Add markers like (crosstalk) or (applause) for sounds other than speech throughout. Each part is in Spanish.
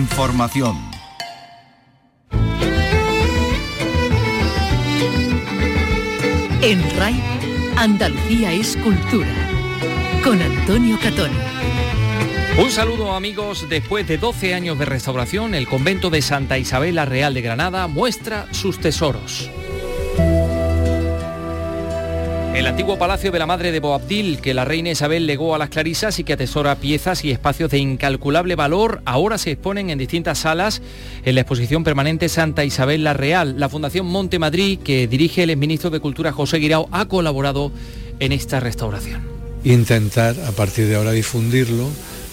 Información. En RAI, Andalucía es cultura. Con Antonio Catón. Un saludo amigos, después de 12 años de restauración, el convento de Santa Isabel la Real de Granada muestra sus tesoros. El antiguo palacio de la madre de Boabdil, que la reina Isabel legó a las clarisas y que atesora piezas y espacios de incalculable valor, ahora se exponen en distintas salas en la exposición permanente Santa Isabel la Real. La Fundación Monte Madrid, que dirige el exministro de Cultura José Guirao, ha colaborado en esta restauración. Intentar a partir de ahora difundirlo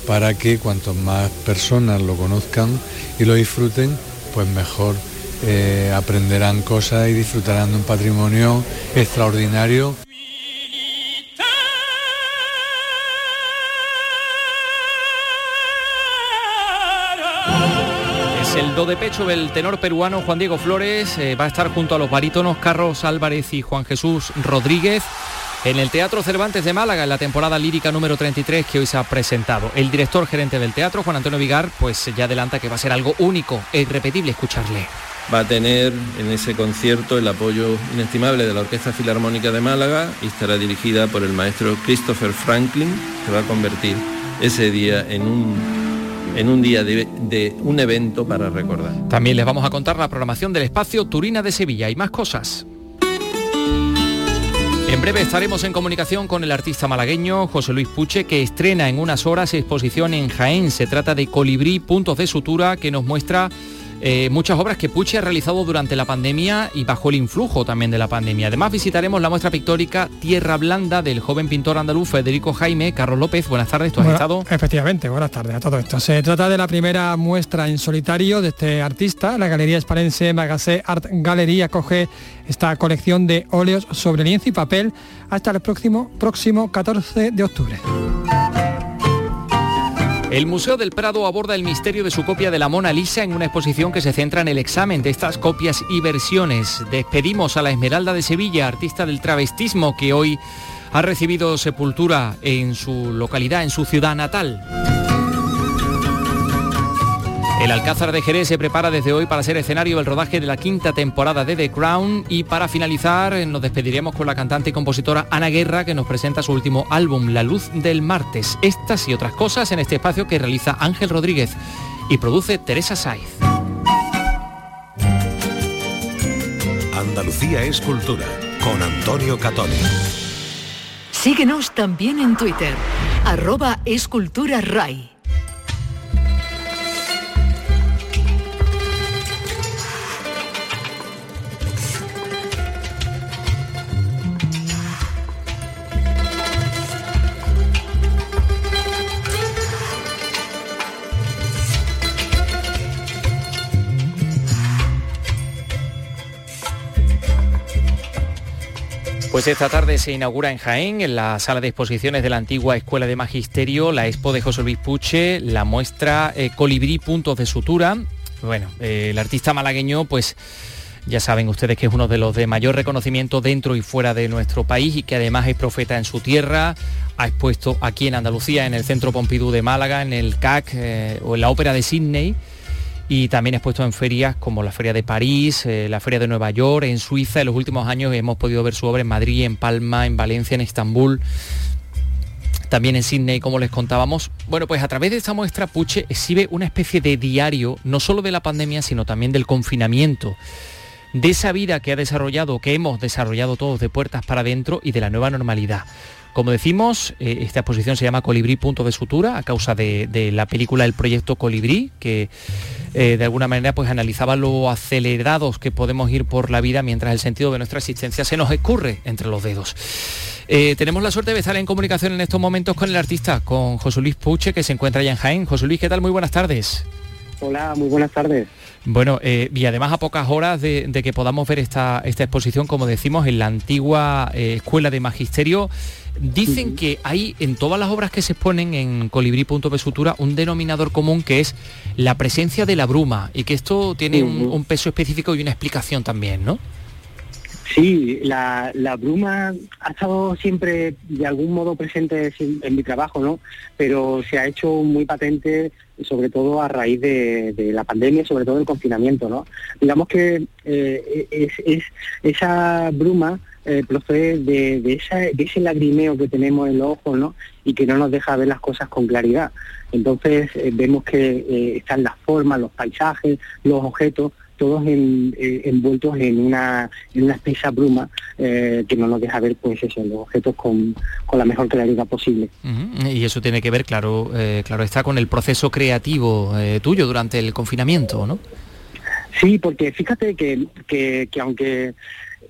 para que cuantos más personas lo conozcan y lo disfruten, pues mejor eh, aprenderán cosas y disfrutarán de un patrimonio extraordinario. De pecho del tenor peruano Juan Diego Flores. eh, va a estar junto a los barítonos Carlos Álvarez y Juan Jesús Rodríguez en el Teatro Cervantes de Málaga en la temporada lírica número 33 que hoy se ha presentado. El director gerente del teatro, Juan Antonio Vigar, pues ya adelanta que va a ser algo único e irrepetible escucharle. Va a tener en ese concierto el apoyo inestimable de la Orquesta Filarmónica de Málaga y estará dirigida por el maestro Christopher Franklin, que va a convertir ese día en un, en un día de, un evento para recordar. También les vamos a contar la programación del espacio Turina de Sevilla y más cosas. En breve estaremos en comunicación con el artista malagueño José Luis Puche, que estrena en unas horas exposición en Jaén. Se trata de Colibrí, puntos de sutura, que nos muestra eh, muchas obras que Puche ha realizado durante la pandemia y bajo el influjo también de la pandemia. Además visitaremos la muestra pictórica Tierra Blanda del joven pintor andaluz Federico Jaime. Carlos López, buenas tardes, ¿tú has Bueno, estado? Efectivamente, buenas tardes a todo esto. Se trata de la primera muestra en solitario de este artista. La Galería Esparense Magassé Art Gallery acoge esta colección de óleos sobre lienzo y papel hasta el próximo, próximo 14 de octubre. El Museo del Prado aborda el misterio de su copia de la Mona Lisa en una exposición que se centra en el examen de estas copias y versiones. Despedimos a la Esmeralda de Sevilla, artista del travestismo que hoy ha recibido sepultura en su localidad, en su ciudad natal. El Alcázar de Jerez se prepara desde hoy para ser escenario del rodaje de la quinta temporada de The Crown y para finalizar eh, nos despediremos con la cantante y compositora Ana Guerra que nos presenta su último álbum La Luz del Martes. Estas y otras cosas en este espacio que realiza Ángel Rodríguez y produce Teresa Saiz. Andalucía es cultura con Antonio Catoni. Síguenos también en Twitter, arroba escultura RAI. Pues esta tarde se inaugura en Jaén, en la sala de exposiciones de la antigua Escuela de Magisterio, la expo de José Luis Puche, la muestra eh, Colibrí Puntos de Sutura. Bueno, eh, el artista malagueño, pues ya saben ustedes que es uno de los de mayor reconocimiento dentro y fuera de nuestro país y que además es profeta en su tierra. Ha expuesto aquí en Andalucía, en el Centro Pompidou de Málaga, en el CAC eh, o en la Ópera de Sydney y también expuesto en ferias como la Feria de París, eh, la Feria de Nueva York, en Suiza. En los últimos años hemos podido ver su obra en Madrid, en Palma, en Valencia, en Estambul, también en Sydney, como les contábamos. Bueno, pues a través de esta muestra Puche exhibe una especie de diario, no solo de la pandemia, sino también del confinamiento de esa vida que ha desarrollado, que hemos desarrollado todos de puertas para adentro y de la nueva normalidad. Como decimos, eh, esta exposición se llama Colibrí Punto de Sutura a causa de, de la película El Proyecto Colibrí, que eh, de alguna manera pues analizaba lo acelerados que podemos ir por la vida mientras el sentido de nuestra existencia se nos escurre entre los dedos. Eh, tenemos la suerte de estar en comunicación en estos momentos con el artista, con José Luis Puche, que se encuentra allá en Jaén. José Luis, ¿qué tal? Muy buenas tardes. Hola, muy buenas tardes. Bueno, eh, y además a pocas horas de, de que podamos ver esta, esta exposición, como decimos, en la antigua eh, Escuela de Magisterio, dicen que hay en todas las obras que se exponen en Colibrí.p Sutura un denominador común que es la presencia de la bruma y que esto tiene un, un peso específico y una explicación también, ¿no? Sí, la, la bruma ha estado siempre de algún modo presente en mi trabajo, ¿no? Pero se ha hecho muy patente sobre todo a raíz de, la pandemia, sobre todo el confinamiento, ¿no? Digamos que eh, es, esa bruma eh, procede de, ese lagrimeo que tenemos en los ojos, ¿no? Y que no nos deja ver las cosas con claridad. Entonces eh, vemos que están las formas, los paisajes, los objetos, todos eh, envueltos en una, en una espesa bruma eh, que no nos deja ver pues eso, los objetos con, la mejor claridad posible. Y eso tiene que ver, claro, eh, claro está, con el proceso creativo tuyo durante el confinamiento, ¿no? Sí, porque fíjate que, que, aunque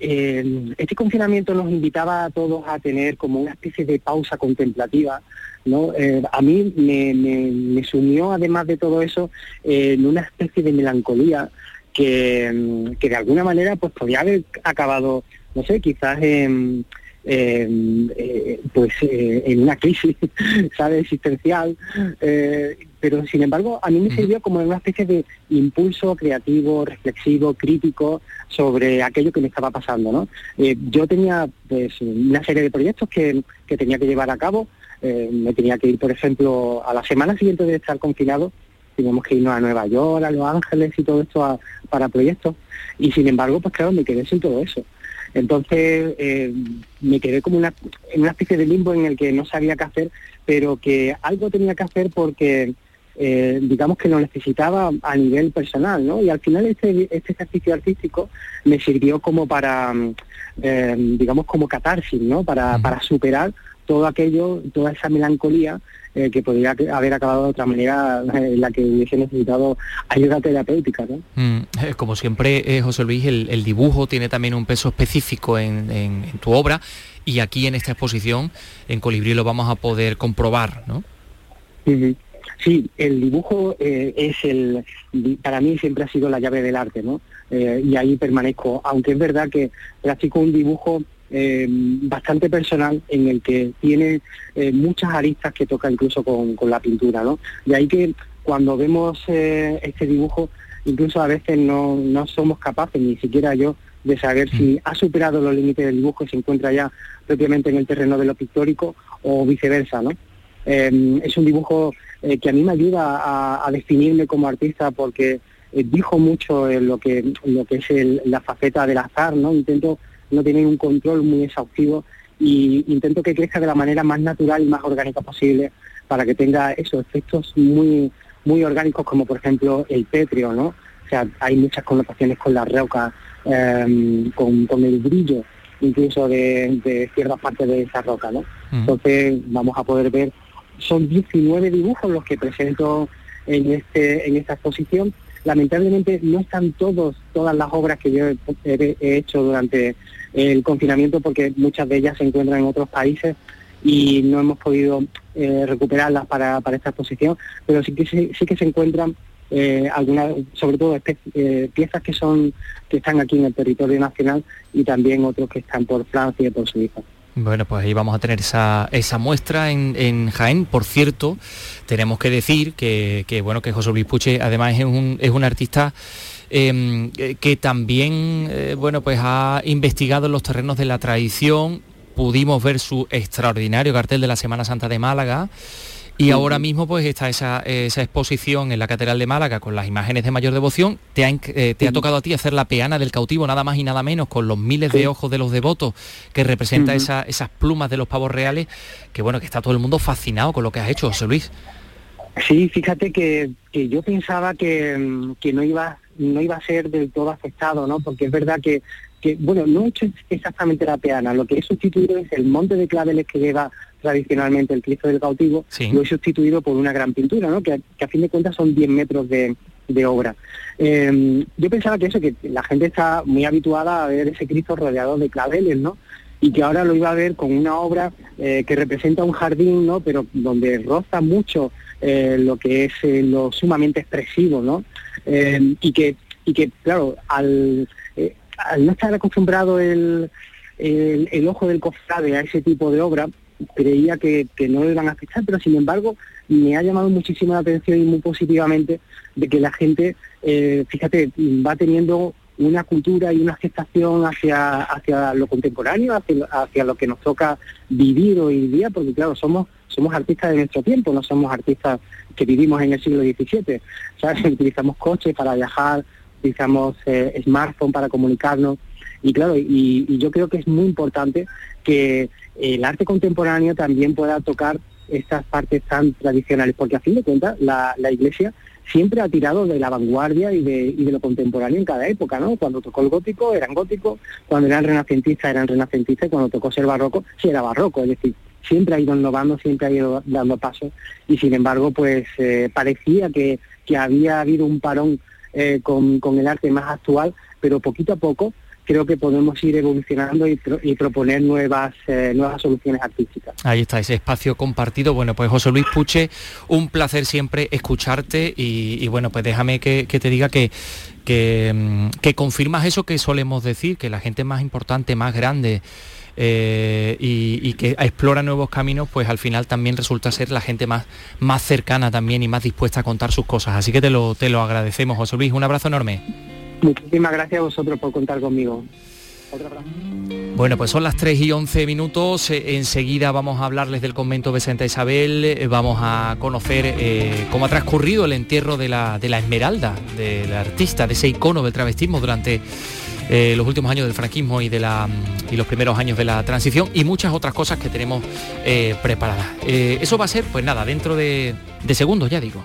este confinamiento nos invitaba a todos a tener como una especie de pausa contemplativa, ¿no? a mí me, me, sumió, además de todo eso, en una especie de melancolía que, de alguna manera pues podría haber acabado, no sé, quizás en, eh, pues eh, en una crisis (laughs) sabe existencial eh, pero sin embargo a mí me sirvió como una especie de impulso creativo reflexivo crítico sobre aquello que me estaba pasando no yo tenía pues una serie de proyectos que, que tenía que llevar a cabo me tenía que ir por ejemplo a la semana siguiente de estar confinado teníamos que irnos a Nueva York, a Los Ángeles y todo esto para proyectos. Y sin embargo, pues claro, me quedé sin todo eso. Entonces eh, me quedé como una, en una especie de limbo en el que no sabía qué hacer, pero que algo tenía que hacer porque eh, digamos que lo necesitaba a nivel personal, ¿no? Y al final este, este ejercicio artístico me sirvió como para, eh, digamos, como catarsis, ¿no? Para, para superar todo aquello, toda esa melancolía eh, que podría haber acabado de otra manera en la que hubiese necesitado ayuda terapéutica. ¿no? Mm, eh, como siempre, eh, José Luis, el, dibujo tiene también un peso específico en, tu obra y aquí en esta exposición, en Colibrí, lo vamos a poder comprobar, ¿no? Sí, el dibujo es el, para mí siempre ha sido la llave del arte, ¿no? y ahí permanezco, aunque es verdad que practico un dibujo eh, bastante personal en el que tiene eh, muchas aristas que toca incluso con, la pintura, ¿no? De ahí que cuando vemos eh, este dibujo, incluso a veces no, no somos capaces, ni siquiera yo, de saber si mm. ha superado los límites del dibujo y se encuentra ya propiamente en el terreno de lo pictórico o viceversa, ¿no? es un dibujo que a mí me ayuda a, definirme como artista porque dijo mucho en lo que, lo que es la faceta del azar, ¿no? Intento no tienen un control muy exhaustivo y intento que crezca de la manera más natural y más orgánica posible para que tenga esos efectos muy muy orgánicos como por ejemplo el pétreo, ¿no? O sea, hay muchas connotaciones con la roca, em, con, el brillo incluso de, ciertas partes de esa roca, ¿no? Entonces vamos a poder ver, son 19 dibujos los que presento en este en esta exposición. Lamentablemente no están todas las obras que yo he hecho durante el confinamiento porque muchas de ellas se encuentran en otros países y no hemos podido eh, recuperarlas para, esta exposición, pero sí que sí que se encuentran eh, algunas, sobre todo eh, piezas que son que están aquí en el territorio nacional y también otros que están por Francia y por Suiza. Bueno, pues ahí vamos a tener esa, esa muestra en, Jaén. Por cierto, tenemos que decir que, bueno que José Luis Puche además es un, es un artista Em, que también eh, bueno, pues ha investigado los terrenos de la tradición. Pudimos ver su extraordinario cartel de la Semana Santa de Málaga. Y ahora mismo pues está esa, exposición en la Catedral de Málaga con las imágenes de mayor devoción. Te ha, eh, te ha tocado a ti hacer la peana del cautivo, nada más y nada menos, con los miles de ojos de los devotos que representa esas plumas de los pavos reales, que bueno, que está todo el mundo fascinado con lo que has hecho, José Luis. Sí, fíjate que, yo pensaba que, que no iba no iba a ser del todo afectado, ¿no? Porque es verdad que, que, bueno, no he hecho exactamente la peana, lo que he sustituido es el monte de claveles que lleva tradicionalmente el Cristo del Cautivo, lo he sustituido por una gran pintura, ¿no? Que, a fin de cuentas son 10 metros de, obra. Em, yo pensaba que eso, que la gente está muy habituada a ver ese Cristo rodeado de claveles, ¿no? y que ahora lo iba a ver con una obra eh, que representa un jardín, ¿no? Pero donde roza mucho eh, lo que es eh, lo sumamente expresivo, ¿no? Eh, y que y que claro al, al no estar acostumbrado el, el, ojo del cofrade a ese tipo de obra creía que, que no le iban a afectar pero sin embargo me ha llamado muchísimo la atención y muy positivamente de que la gente fíjate va teniendo una cultura y una aceptación hacia, hacia lo contemporáneo, hacia, hacia lo que nos toca vivir hoy día, porque claro, somos somos artistas de nuestro tiempo, no somos artistas que vivimos en el siglo XVII. ¿sabes? (laughs) Utilizamos coches para viajar, utilizamos eh, smartphone para comunicarnos. Y claro, y, yo creo que es muy importante que el arte contemporáneo también pueda tocar estas partes tan tradicionales, porque a fin de cuentas la, Iglesia siempre ha tirado de la vanguardia y de, lo contemporáneo en cada época, ¿no? Cuando tocó el gótico eran góticos, cuando eran renacentistas eran renacentistas, y cuando tocó ser barroco sí era barroco, es decir, siempre ha ido innovando, siempre ha ido dando pasos y sin embargo pues eh, parecía que, había habido un parón eh, con el arte más actual, pero poquito a poco creo que podemos ir evolucionando y, proponer nuevas, eh, nuevas soluciones artísticas. Ahí está, ese espacio compartido. Bueno, pues José Luis Puche, un placer siempre escucharte y, bueno, pues déjame que, te diga que, mm, que, confirmas eso que solemos decir, que la gente más importante, más grande, eh, y, que explora nuevos caminos, pues al final también resulta ser la gente más, más cercana también y más dispuesta a contar sus cosas. Así que te lo, te lo agradecemos, José Luis. Un abrazo enorme. Muchísimas gracias a vosotros por contar conmigo. Bueno, pues son las 3 y 11 minutos. Eh, enseguida vamos a hablarles del convento de Santa Isabel. Eh, vamos a conocer eh, cómo ha transcurrido el entierro de la, de la Esmeralda, del artista, de ese icono del travestismo durante los últimos años del franquismo y, de la, y los primeros años de la transición y muchas otras cosas que tenemos preparadas. eso va a ser, pues nada, dentro de, de segundos, ya digo.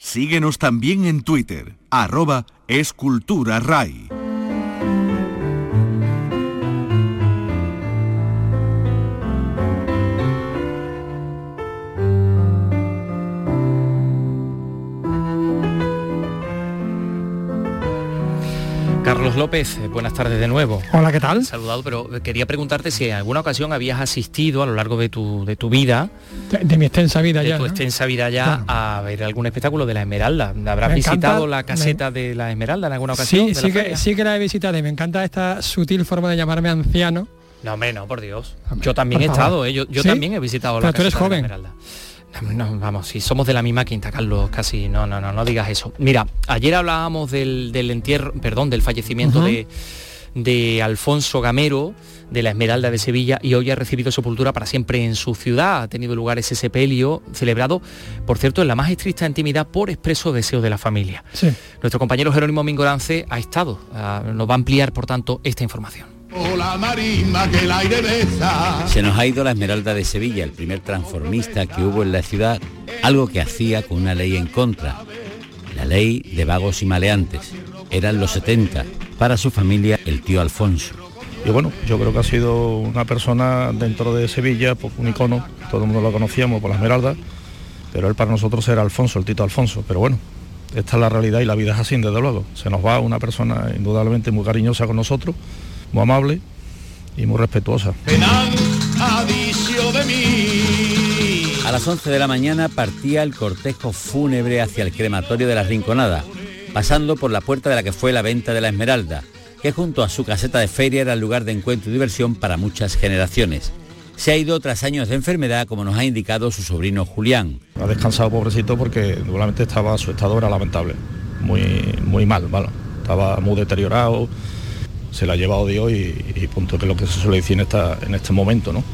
Síguenos también en Twitter, arroba esculturaray. Carlos López, eh, buenas tardes de nuevo. Hola, ¿qué tal? Saludado, pero quería preguntarte si en alguna ocasión habías asistido a lo largo de tu, de tu vida, de, mi extensa vida de ya, tu extensa vida ya, a ver algún espectáculo de la Esmeralda. ¿Habrás visitado la caseta de la Esmeralda en alguna ocasión? Sí, sí que, sí que la he visitado y me encanta esta sutil forma de llamarme anciano. No, menos, por Dios. Yo también he estado, ¿eh? yo, también he visitado la caseta de la Esmeralda. No, vamos, si somos de la misma quinta, Carlos, casi, no, no, no, no digas eso. Mira, ayer hablábamos del, entierro, perdón, del fallecimiento de, de Alfonso Gamero, de la Esmeralda de Sevilla y hoy ha recibido sepultura para siempre en su ciudad. Ha tenido lugar ese sepelio celebrado, por cierto, en la más estricta intimidad por expreso deseo de la familia. Nuestro compañero Jerónimo Mingorance ha estado, ah, nos va a ampliar, por tanto, esta información. Se nos ha ido la Esmeralda de Sevilla, el primer transformista que hubo en la ciudad, algo que hacía con una ley en contra, la ley de vagos y maleantes. Eran los 70, para su familia el tío Alfonso. Y bueno, yo creo que ha sido una persona dentro de Sevilla, pues, un icono, todo el mundo lo conocíamos por la Esmeralda, pero él para nosotros era Alfonso, el Tito Alfonso. Pero bueno, esta es la realidad y la vida es así, desde luego. Se nos va una persona indudablemente muy cariñosa con nosotros muy amable y muy respetuosa. A las 11 de la mañana partía el cortejo fúnebre hacia el crematorio de la Rinconada, pasando por la puerta de la que fue la venta de la Esmeralda, que junto a su caseta de feria era el lugar de encuentro y diversión para muchas generaciones. Se ha ido tras años de enfermedad, como nos ha indicado su sobrino Julián. Ha descansado pobrecito porque normalmente estaba su estado era lamentable, muy muy mal, estaba muy deteriorado, se la ha llevado Dios y, y punto, que es lo que se suele decir en, esta, en este momento, ¿no?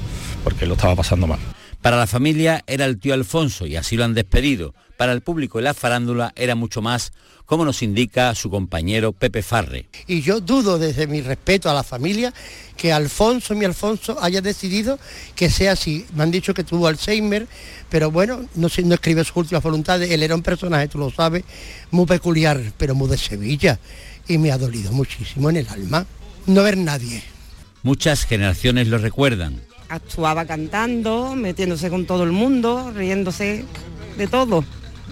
Porque lo estaba pasando mal. Para la familia era el tío Alfonso y así lo han despedido. Para el público y la farándula era mucho más, como nos indica su compañero Pepe Farre. Y yo dudo desde mi respeto a la familia que Alfonso, mi Alfonso, haya decidido que sea así. Me han dicho que tuvo Alzheimer, pero bueno, no, no escribe sus últimas voluntades. Él era un personaje, tú lo sabes, muy peculiar, pero muy de Sevilla y me ha dolido muchísimo en el alma no ver nadie. Muchas generaciones lo recuerdan. Actuaba cantando, metiéndose con todo el mundo, riéndose de todo,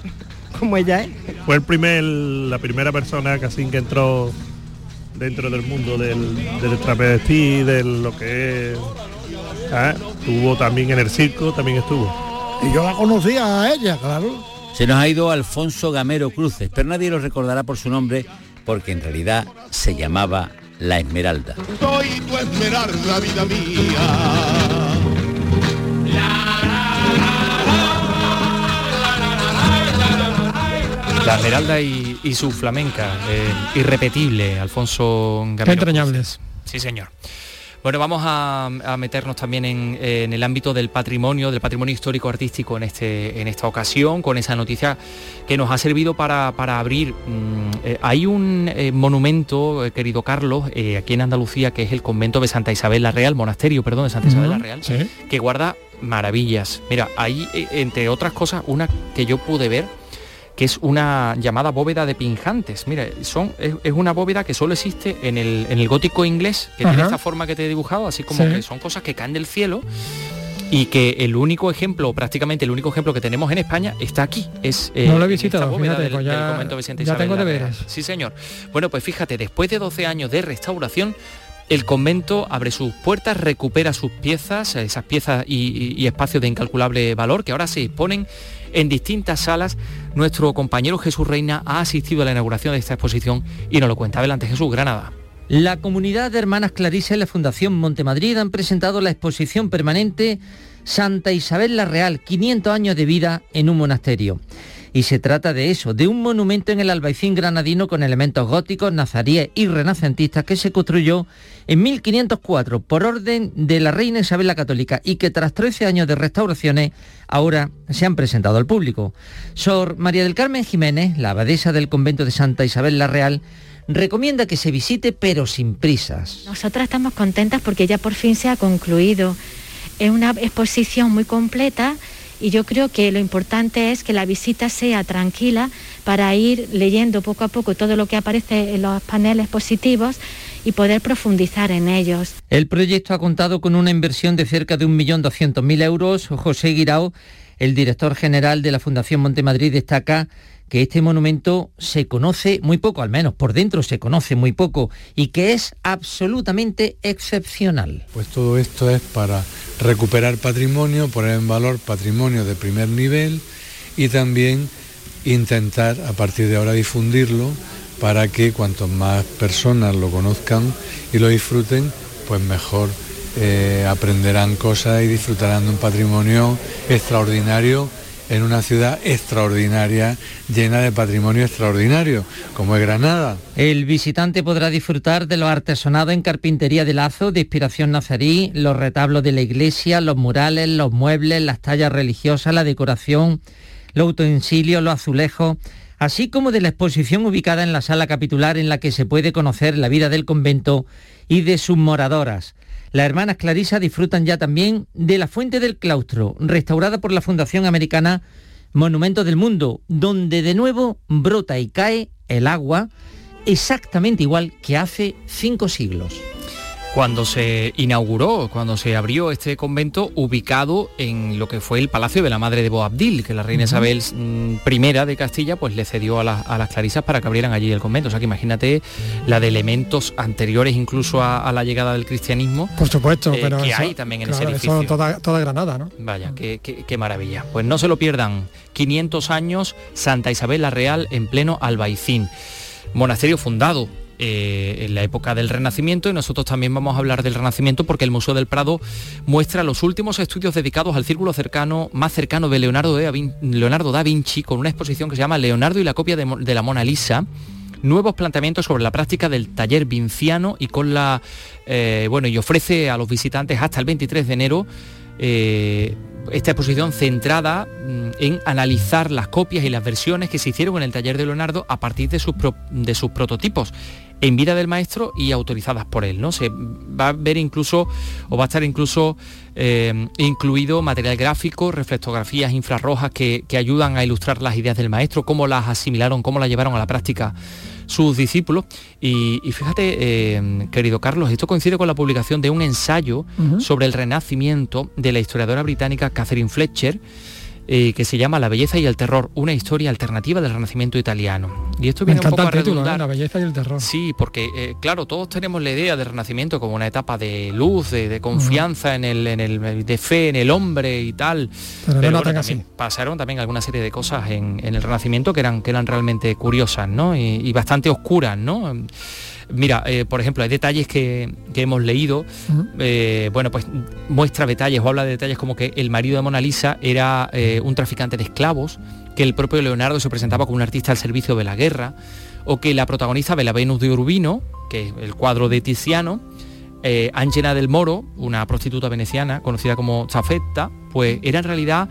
(laughs) como ella es. Fue el primer, la primera persona casi que entró dentro del mundo del, del travesti, de lo que es... ¿eh? Estuvo también en el circo, también estuvo. Y yo la conocía a ella, claro. Se nos ha ido Alfonso Gamero Cruces, pero nadie lo recordará por su nombre porque en realidad se llamaba La Esmeralda. Soy tu esmeralda, vida mía. La Esmeralda y, y su flamenca, eh, irrepetible, Alfonso Gamero. Entrañables. Sí, señor. Bueno, vamos a, a meternos también en, en, el ámbito del patrimonio, del patrimonio histórico artístico en, este, en esta ocasión, con esa noticia que nos ha servido para, para abrir. Mmm, eh, hay un eh, monumento, eh, querido Carlos, aquí en Andalucía, que es el convento de Santa Isabel la Real, monasterio, perdón, de Santa Isabel la Real, Sí. que guarda maravillas. Mira, hay, entre otras cosas, una que yo pude ver, que es una llamada bóveda de pinjantes. Mira, son, es, es una bóveda que solo existe en el, en el gótico inglés, que Ajá. tiene esta forma que te he dibujado, así como Sí. que son cosas que caen del cielo y que el único ejemplo, prácticamente el único ejemplo que tenemos en España está aquí. Es, eh, No lo he visitado, bóveda fíjate, del- pues ya- del convento ya Isabel tengo la deberes. Real. Sí, señor. Bueno, pues fíjate, después de 12 años de restauración, el convento abre sus puertas, recupera sus piezas, esas piezas y, y- y espacios de incalculable valor que ahora se exponen en distintas salas. Nuestro compañero Jesús Reina ha asistido a la inauguración de esta exposición y nos lo cuenta. Adelante Jesús, Granada. La comunidad de Hermanas Clarisas y la Fundación Montemadrid han presentado la exposición permanente Santa Isabel la Real, 500 años de vida en un monasterio. Y se trata de eso, de un monumento en el albaicín granadino con elementos góticos, nazaríes y renacentistas que se construyó en 1504 por orden de la reina Isabel la Católica y que tras 13 años de restauraciones ahora se han presentado al público. Sor María del Carmen Jiménez, la abadesa del convento de Santa Isabel la Real, recomienda que se visite pero sin prisas. Nosotras estamos contentas porque ya por fin se ha concluido. Es una exposición muy completa y yo creo que lo importante es que la visita sea tranquila para ir leyendo poco a poco todo lo que aparece en los paneles positivos y poder profundizar en ellos. El proyecto ha contado con una inversión de cerca de 1.200.000 euros. José Guirao, el director general de la Fundación Montemadrid, destaca que este monumento se conoce muy poco, al menos por dentro se conoce muy poco, y que es absolutamente excepcional. Pues todo esto es para recuperar patrimonio, poner en valor patrimonio de primer nivel y también intentar a partir de ahora difundirlo para que cuantos más personas lo conozcan y lo disfruten, pues mejor eh, aprenderán cosas y disfrutarán de un patrimonio extraordinario en una ciudad extraordinaria, llena de patrimonio extraordinario, como es Granada. El visitante podrá disfrutar de los artesonados en carpintería de lazo de inspiración nazarí, los retablos de la iglesia, los murales, los muebles, las tallas religiosas, la decoración, los utensilios, los azulejos, así como de la exposición ubicada en la sala capitular en la que se puede conocer la vida del convento y de sus moradoras. Las hermanas Clarisa disfrutan ya también de la Fuente del Claustro, restaurada por la Fundación Americana Monumentos del Mundo, donde de nuevo brota y cae el agua exactamente igual que hace cinco siglos. Cuando se inauguró, cuando se abrió este convento ubicado en lo que fue el Palacio de la Madre de Boabdil, que la reina. Isabel mm, I de Castilla pues le cedió a, las- a las clarisas para que abrieran allí el convento. O sea que imagínate la de elementos anteriores incluso a, a la llegada del cristianismo. Por supuesto, eh, pero que eso- hay también en claro, ese eso edificio. toda, toda Granada, ¿no? Vaya, qué, qué- qué maravilla. Pues no se lo pierdan. 500 años, Santa Isabel la Real en pleno Albaicín. Monasterio fundado eh, en la época del Renacimiento y nosotros también vamos a hablar del Renacimiento porque el Museo del Prado muestra los últimos estudios dedicados al círculo cercano, más cercano de Leonardo, de Leonardo da Vinci con una exposición que se llama Leonardo y la copia de la Mona Lisa. Nuevos planteamientos sobre la práctica del taller vinciano y con la eh, bueno y ofrece a los visitantes hasta el 23 de enero eh, esta exposición centrada mm, en analizar las copias y las versiones que se hicieron en el taller de Leonardo a partir de sus, pro- de sus prototipos en vida del maestro y autorizadas por él. ¿no? Se va a ver incluso, o va a estar incluso eh, incluido material gráfico, reflectografías infrarrojas que, que ayudan a ilustrar las ideas del maestro, cómo las asimilaron, cómo las llevaron a la práctica sus discípulos. Y, y fíjate, eh, querido Carlos, esto coincide con la publicación de un ensayo sobre el renacimiento de la historiadora británica Catherine Fletcher, eh, que se llama La belleza y el terror, una historia alternativa del Renacimiento italiano. Y esto viene un poco a redundar. La belleza y el terror. Sí, porque eh, claro, todos tenemos la idea del Renacimiento como una etapa de luz, de, confianza en, el, en el, de fe en el hombre y tal. Pero, no bueno, así. pasaron también alguna serie de cosas en, el Renacimiento que eran, que eran realmente curiosas, ¿no? Y, bastante oscuras, ¿no? Mira, eh, por ejemplo, hay detalles que, hemos leído, eh, bueno, pues muestra detalles o habla de detalles como que el marido de Mona Lisa era eh, un traficante de esclavos, que el propio Leonardo se presentaba como un artista al servicio de la guerra, o que la protagonista de la Venus de Urbino, que es el cuadro de Tiziano, Angela del Moro, una prostituta veneciana conocida como Zafetta, pues era en realidad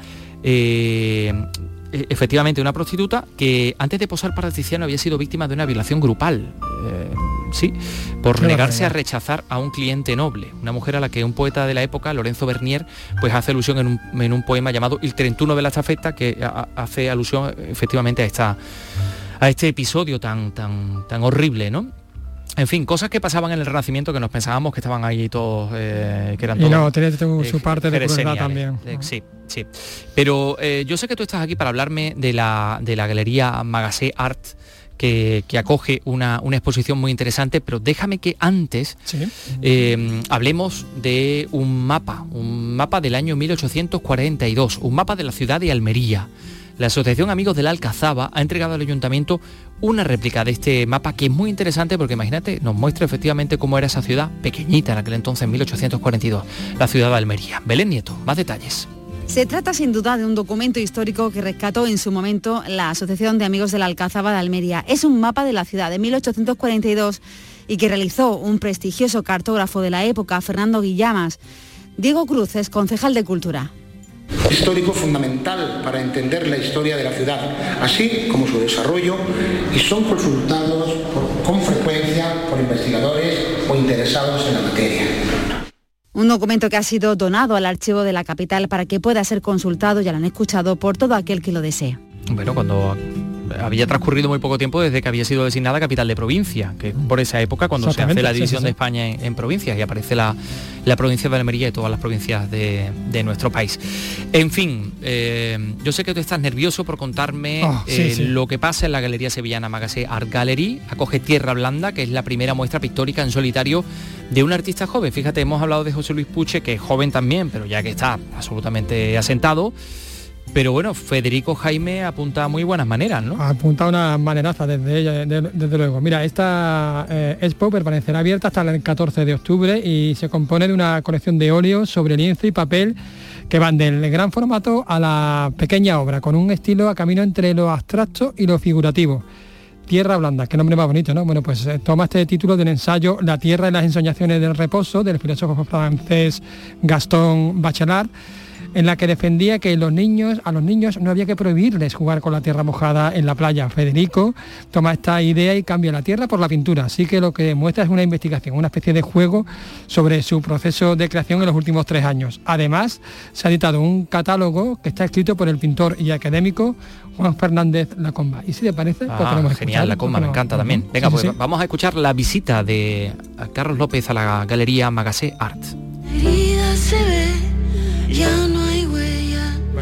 efectivamente una prostituta que antes de posar para Tiziano había sido víctima de una violación grupal sí, por negarse a rechazar a un cliente noble, una mujer a la que un poeta de la época, Lorenzo Bernier, pues hace alusión en un, poema llamado El 31 de la estafeta, que hace alusión efectivamente a, esta, a este episodio tan, tan, tan horrible, ¿no? En fin, cosas que pasaban en el Renacimiento que nos pensábamos que estaban ahí todos, eh, que eran todos... No, su parte de crueldad también. Eh, sí, sí. Pero eh, yo sé que tú estás aquí para hablarme de la, de la galería Magassé Art, que, acoge una, exposición muy interesante, pero déjame que antes eh, hablemos de un mapa, un mapa del año 1842, un mapa de la ciudad de Almería. La Asociación Amigos de la Alcazaba ha entregado al ayuntamiento una réplica de este mapa que es muy interesante porque imagínate, nos muestra efectivamente cómo era esa ciudad pequeñita en aquel entonces, 1842, la ciudad de Almería. Belén Nieto, más detalles. Se trata sin duda de un documento histórico que rescató en su momento la Asociación de Amigos de la Alcázaba de Almería. Es un mapa de la ciudad de 1842 y que realizó un prestigioso cartógrafo de la época, Fernando Guillamas. Diego Cruz es concejal de Cultura. Histórico fundamental para entender la historia de la ciudad, así como su desarrollo, y son consultados con frecuencia por investigadores o interesados en la materia. Un documento que ha sido donado al archivo de la capital para que pueda ser consultado, ya lo han escuchado, por todo aquel que lo desee. Bueno, cuando había transcurrido muy poco tiempo desde que había sido designada capital de provincia, que por esa época cuando se hace la división de España en, provincias y aparece la, provincia de Almería y todas las provincias de, nuestro país. En fin, eh, yo sé que tú estás nervioso por contarme ah, eh, lo que pasa en la Galería Sevillana Magazine Art Gallery, acoge Tierra Blanda, que es la primera muestra pictórica en solitario de un artista joven. Fíjate, hemos hablado de José Luis Puche, que es joven también, pero ya que está absolutamente asentado. Pero bueno, Federico Jaime apunta a muy buenas maneras, ¿no? Apunta una maneraza desde ella, desde luego. Mira, esta eh, expo permanecerá abierta hasta el 14 de octubre y se compone de una colección de óleos sobre lienzo y papel que van del gran formato a la pequeña obra, con un estilo a camino entre lo abstracto y lo figurativo. Tierra Blanda, qué nombre más bonito, ¿no? Bueno, pues eh, toma este título del ensayo La Tierra y las ensoñaciones del reposo del filósofo francés Gaston Bachelard en la que defendía que los niños, a los niños no había que prohibirles jugar con la tierra mojada en la playa. Federico toma esta idea y cambia la tierra por la pintura, así que lo que muestra es una investigación, una especie de juego sobre su proceso de creación en los últimos tres años. Además, se ha editado un catálogo que está escrito por el pintor y académico Juan Fernández Lacomba. ¿Y si te parece? Pues ah, genial, Lacomba, me encanta también. Venga, pues vamos a escuchar la visita de Carlos López a la Galería Magassé Art.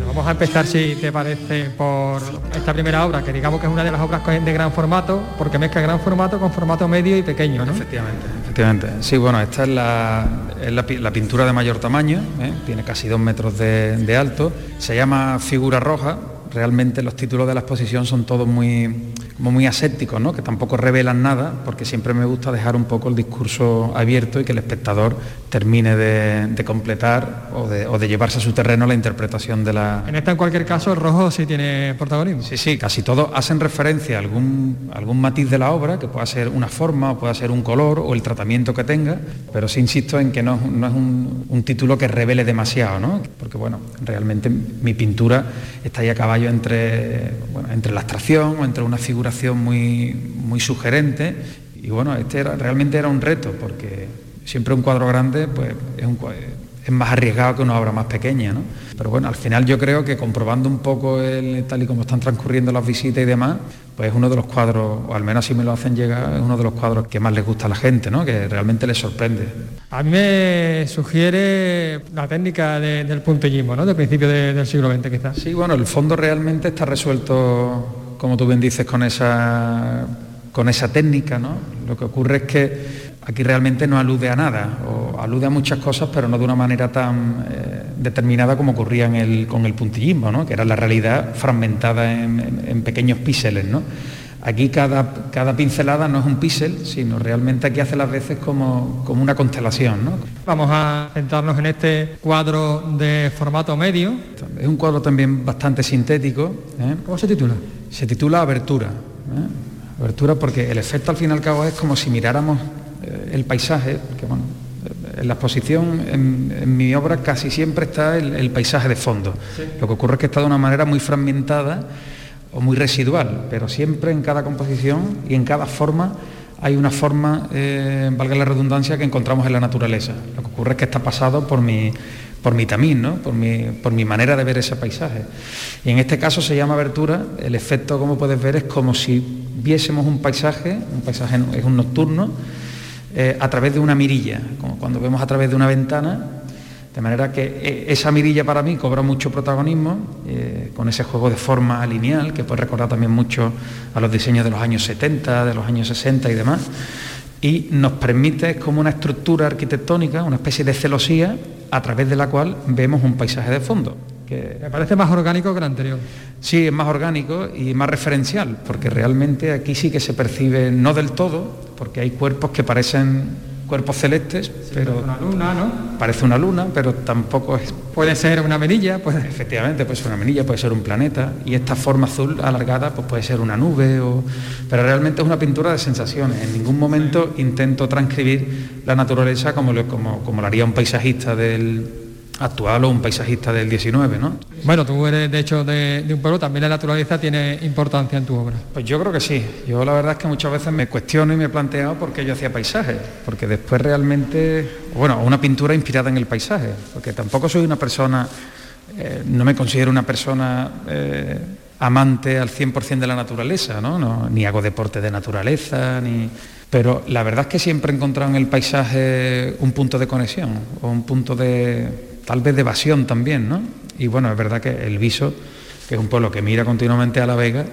Vamos a empezar, si te parece, por esta primera obra, que digamos que es una de las obras de gran formato, porque mezcla gran formato con formato medio y pequeño, ¿no? Efectivamente, efectivamente. Sí, bueno, esta es la, pintura de mayor tamaño, ¿eh? tiene casi dos metros de alto, se llama Figura Roja, realmente los títulos de la exposición son todos muy, muy asépticos, ¿no? que tampoco revelan nada, porque siempre me gusta dejar un poco el discurso abierto y que el espectador termine de, completar o de, llevarse a su terreno la interpretación de la... En esta, en cualquier caso, el rojo sí tiene protagonismo. Sí, sí, casi todos hacen referencia a algún, algún matiz de la obra, que pueda ser una forma, o pueda ser un color, o el tratamiento que tenga, pero sí insisto en que no, no es un, un, título que revele demasiado, ¿no? porque bueno, realmente mi pintura está ahí a caballo entre, entre la abstracción o entre una figuración muy, muy sugerente. Y bueno, este era, realmente era un reto, porque siempre un cuadro grande pues, es un, es más arriesgado que una obra más pequeña, ¿no? Pero bueno, al final yo creo que comprobando un poco el, tal y como están transcurriendo las visitas y demás, pues es uno de los cuadros, o al menos así me lo hacen llegar, es uno de los cuadros que más les gusta a la gente, ¿no? Que realmente les sorprende. A mí me sugiere la técnica del puntillismo, ¿no? Del principio del siglo XX quizás. Sí, bueno, el fondo realmente está resuelto, como tú bien dices, con esa, con esa técnica, ¿no? Lo que ocurre es que aquí realmente no alude a nada, o alude a muchas cosas, pero no de una manera tan eh, determinada como ocurría con el puntillismo, ¿no? que era la realidad fragmentada en, pequeños píxeles. ¿no? Aquí cada, cada, pincelada no es un píxel, sino realmente aquí hace las veces como, como una constelación. ¿no? Vamos a centrarnos en este cuadro de formato medio. Es un cuadro también bastante sintético. ¿eh? ¿Cómo se titula? Se titula Abertura. ¿eh? Abertura porque el efecto al fin y al cabo es como si miráramos eh, el paisaje, que bueno, en la exposición, en, mi obra casi siempre está el, paisaje de fondo. Lo que ocurre es que está de una manera muy fragmentada o muy residual, pero siempre en cada composición y en cada forma hay una forma, eh, valga la redundancia, que encontramos en la naturaleza. Lo que ocurre es que está pasado por mi, por mi tamín, ¿no? por, mi, por mi manera de ver ese paisaje. Y en este caso se llama abertura, el efecto, como puedes ver, es como si viésemos un paisaje, un paisaje es un nocturno, eh, a través de una mirilla, como cuando vemos a través de una ventana, de manera que eh, esa mirilla para mí cobra mucho protagonismo, eh, con ese juego de forma lineal, que puede recordar también mucho a los diseños de los años 70, de los años 60 y demás, y nos permite como una estructura arquitectónica, una especie de celosía, a través de la cual vemos un paisaje de fondo. Que... Me parece más orgánico que el anterior. Sí, es más orgánico y más referencial, porque realmente aquí sí que se percibe, no del todo, porque hay cuerpos que parecen cuerpos celestes, pero una luna, ¿no? Parece una luna, pero tampoco es. Puede ser una menilla, puede. Efectivamente, puede ser una menilla, puede ser un planeta y esta forma azul alargada, pues puede ser una nube o. Pero realmente es una pintura de sensaciones. En ningún momento intento transcribir la naturaleza como lo, como, como lo haría un paisajista del actual o un paisajista del 19, ¿no? Bueno, tú eres de hecho de, un pueblo, también la naturaleza tiene importancia en tu obra. Pues yo creo que sí. Yo la verdad es que muchas veces me cuestiono y me he planteado por qué yo hacía paisajes, porque después realmente, bueno, una pintura inspirada en el paisaje, porque tampoco soy una persona, eh, no me considero una persona eh, amante al 100% de la naturaleza, ¿no? ¿no? Ni hago deporte de naturaleza, ni... Pero la verdad es que siempre he encontrado en el paisaje un punto de conexión o un punto de tal vez de evasión también, ¿no? Y bueno, es verdad que el Viso, que es un pueblo que mira continuamente a La Vega,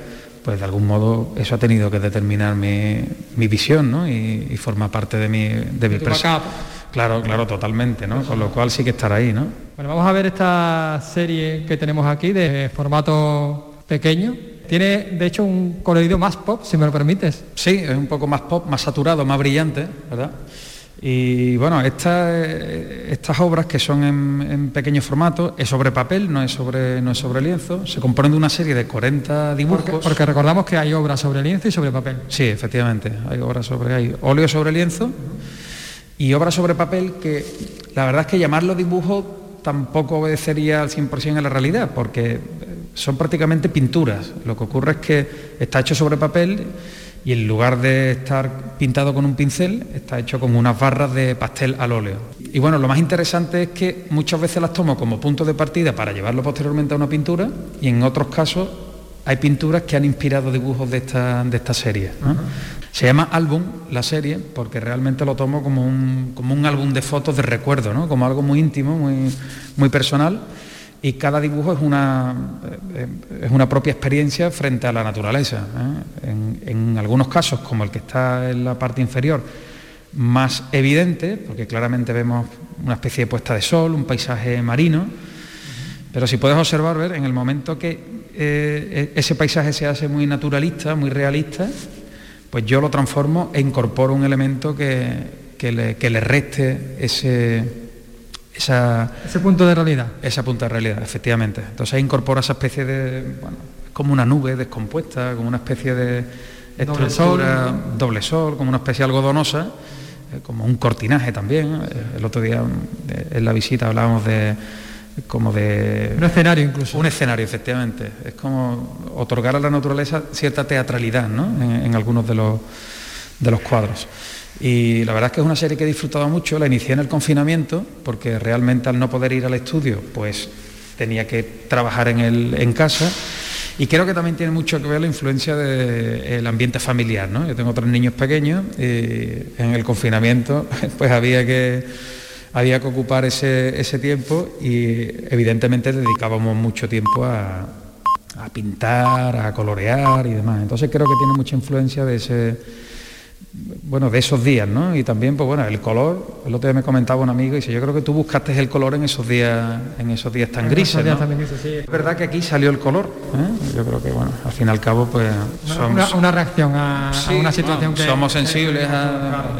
pues de algún modo eso ha tenido que determinar mi, visión, ¿no? Y, forma parte de mi, de mi Claro, claro, totalmente, ¿no? Con lo cual sí que estar ahí, ¿no? Bueno, vamos a ver esta serie que tenemos aquí de formato pequeño. Tiene, de hecho, un colorido más pop, si me lo permites. Sí, es un poco más pop, más saturado, más brillante, ¿verdad? Y bueno, estas obras que son en, pequeño formato, es sobre papel, no es sobre, no es sobre lienzo, se componen de una serie de 40 dibujos. Porque, recordamos que hay obras sobre lienzo y sobre papel. Sí, efectivamente, hay obras sobre, hay óleo sobre lienzo y obras sobre papel que la verdad es que llamarlo dibujo tampoco obedecería al 100% a la realidad, porque son prácticamente pinturas. Lo que ocurre es que está hecho sobre papel y en lugar de estar pintado con un pincel, está hecho con unas barras de pastel al óleo. Y bueno, lo más interesante es que muchas veces las tomo como punto de partida para llevarlo posteriormente a una pintura y en otros casos hay pinturas que han inspirado dibujos de esta, de esta serie. Se llama álbum la serie porque realmente lo tomo como un, como un álbum de fotos de recuerdo, ¿no? como algo muy íntimo, muy, muy personal y cada dibujo es una, eh, es una propia experiencia frente a la naturaleza. ¿eh? En, algunos casos, como el que está en la parte inferior, más evidente, porque claramente vemos una especie de puesta de sol, un paisaje marino, pero si puedes observar, ver, en el momento que eh, e-, ese paisaje se hace muy naturalista, muy realista, pues yo lo transformo e incorporo un elemento que, que le reste ese ese punto de realidad. Ese punto de realidad, efectivamente. Entonces incorpora esa especie de, bueno, como una nube descompuesta, como una especie de doble sol, doble sol como una especie algodonosa, eh, como un cortinaje también. Eh, el otro día eh, en la visita hablábamos de como de... Un escenario incluso. Un escenario, efectivamente. Es como otorgar a la naturaleza cierta teatralidad ¿no? en, algunos de los, de los cuadros. Y la verdad es que es una serie que he disfrutado mucho, la inicié en el confinamiento, porque realmente al no poder ir al estudio, pues tenía que trabajar en, el, en casa. Y creo que también tiene mucho que ver la influencia del ambiente familiar. ¿no? Yo tengo tres niños pequeños y en el confinamiento (laughs) pues había que, había que ocupar ese, ese tiempo y evidentemente dedicábamos mucho tiempo a, a pintar, a colorear y demás. Entonces creo que tiene mucha influencia de ese bueno, de esos días, ¿no? Y también, pues bueno, el color, el otro día me comentaba un amigo y dice, yo creo que tú buscaste el color en esos días, en esos días tan grises, ¿no? Es verdad que aquí salió el color, ¿eh? Yo creo que, bueno, al fin y al cabo, pues somos... Una, reacción a, una situación que... Somos sensibles,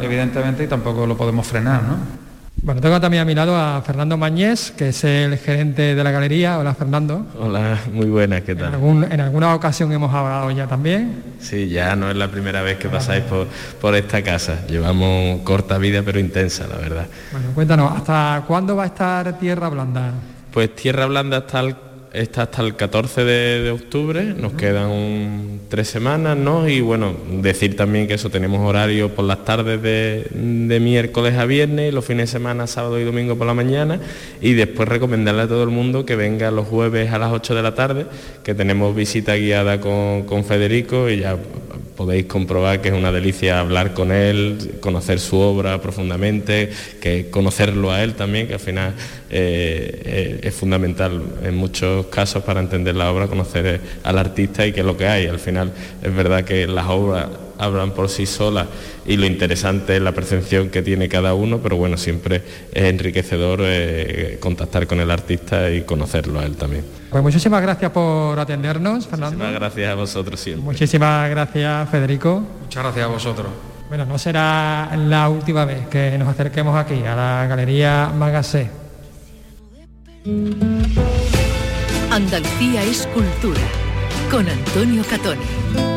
evidentemente, y tampoco lo podemos frenar, ¿no? Bueno, tengo también a mi lado a Fernando Mañez, que es el gerente de la galería. Hola, Fernando. Hola, muy buenas, ¿qué tal? En, alguna ocasión hemos hablado ya también. Sí, ya no es la primera vez que pasáis por, por esta casa. Llevamos corta vida, pero intensa, la verdad. Bueno, cuéntanos, ¿hasta cuándo va a estar Tierra Blanda? Pues Tierra Blanda hasta el está hasta el 14 de, octubre, nos quedan tres semanas, ¿no? Y bueno, decir también que eso tenemos horario por las tardes de, miércoles a viernes, los fines de semana, sábado y domingo por la mañana, y después recomendarle a todo el mundo que venga los jueves a las 8 de la tarde, que tenemos visita guiada con, con Federico y ya podéis comprobar que es una delicia hablar con él, conocer su obra profundamente, que conocerlo a él también, que al final eh, es fundamental en muchos casos para entender la obra, conocer al artista y qué es lo que hay. Al final es verdad que las obras hablan por sí solas y lo interesante es la percepción que tiene cada uno, pero bueno, siempre es enriquecedor contactar con el artista y conocerlo a él también. Pues muchísimas gracias por atendernos, Fernando. Muchísimas gracias a vosotros siempre. Muchísimas gracias, Federico. Muchas gracias a vosotros. Bueno, no será la última vez que nos acerquemos aquí a la Galería Magasé. Andalucía es cultura, con Antonio Catoni.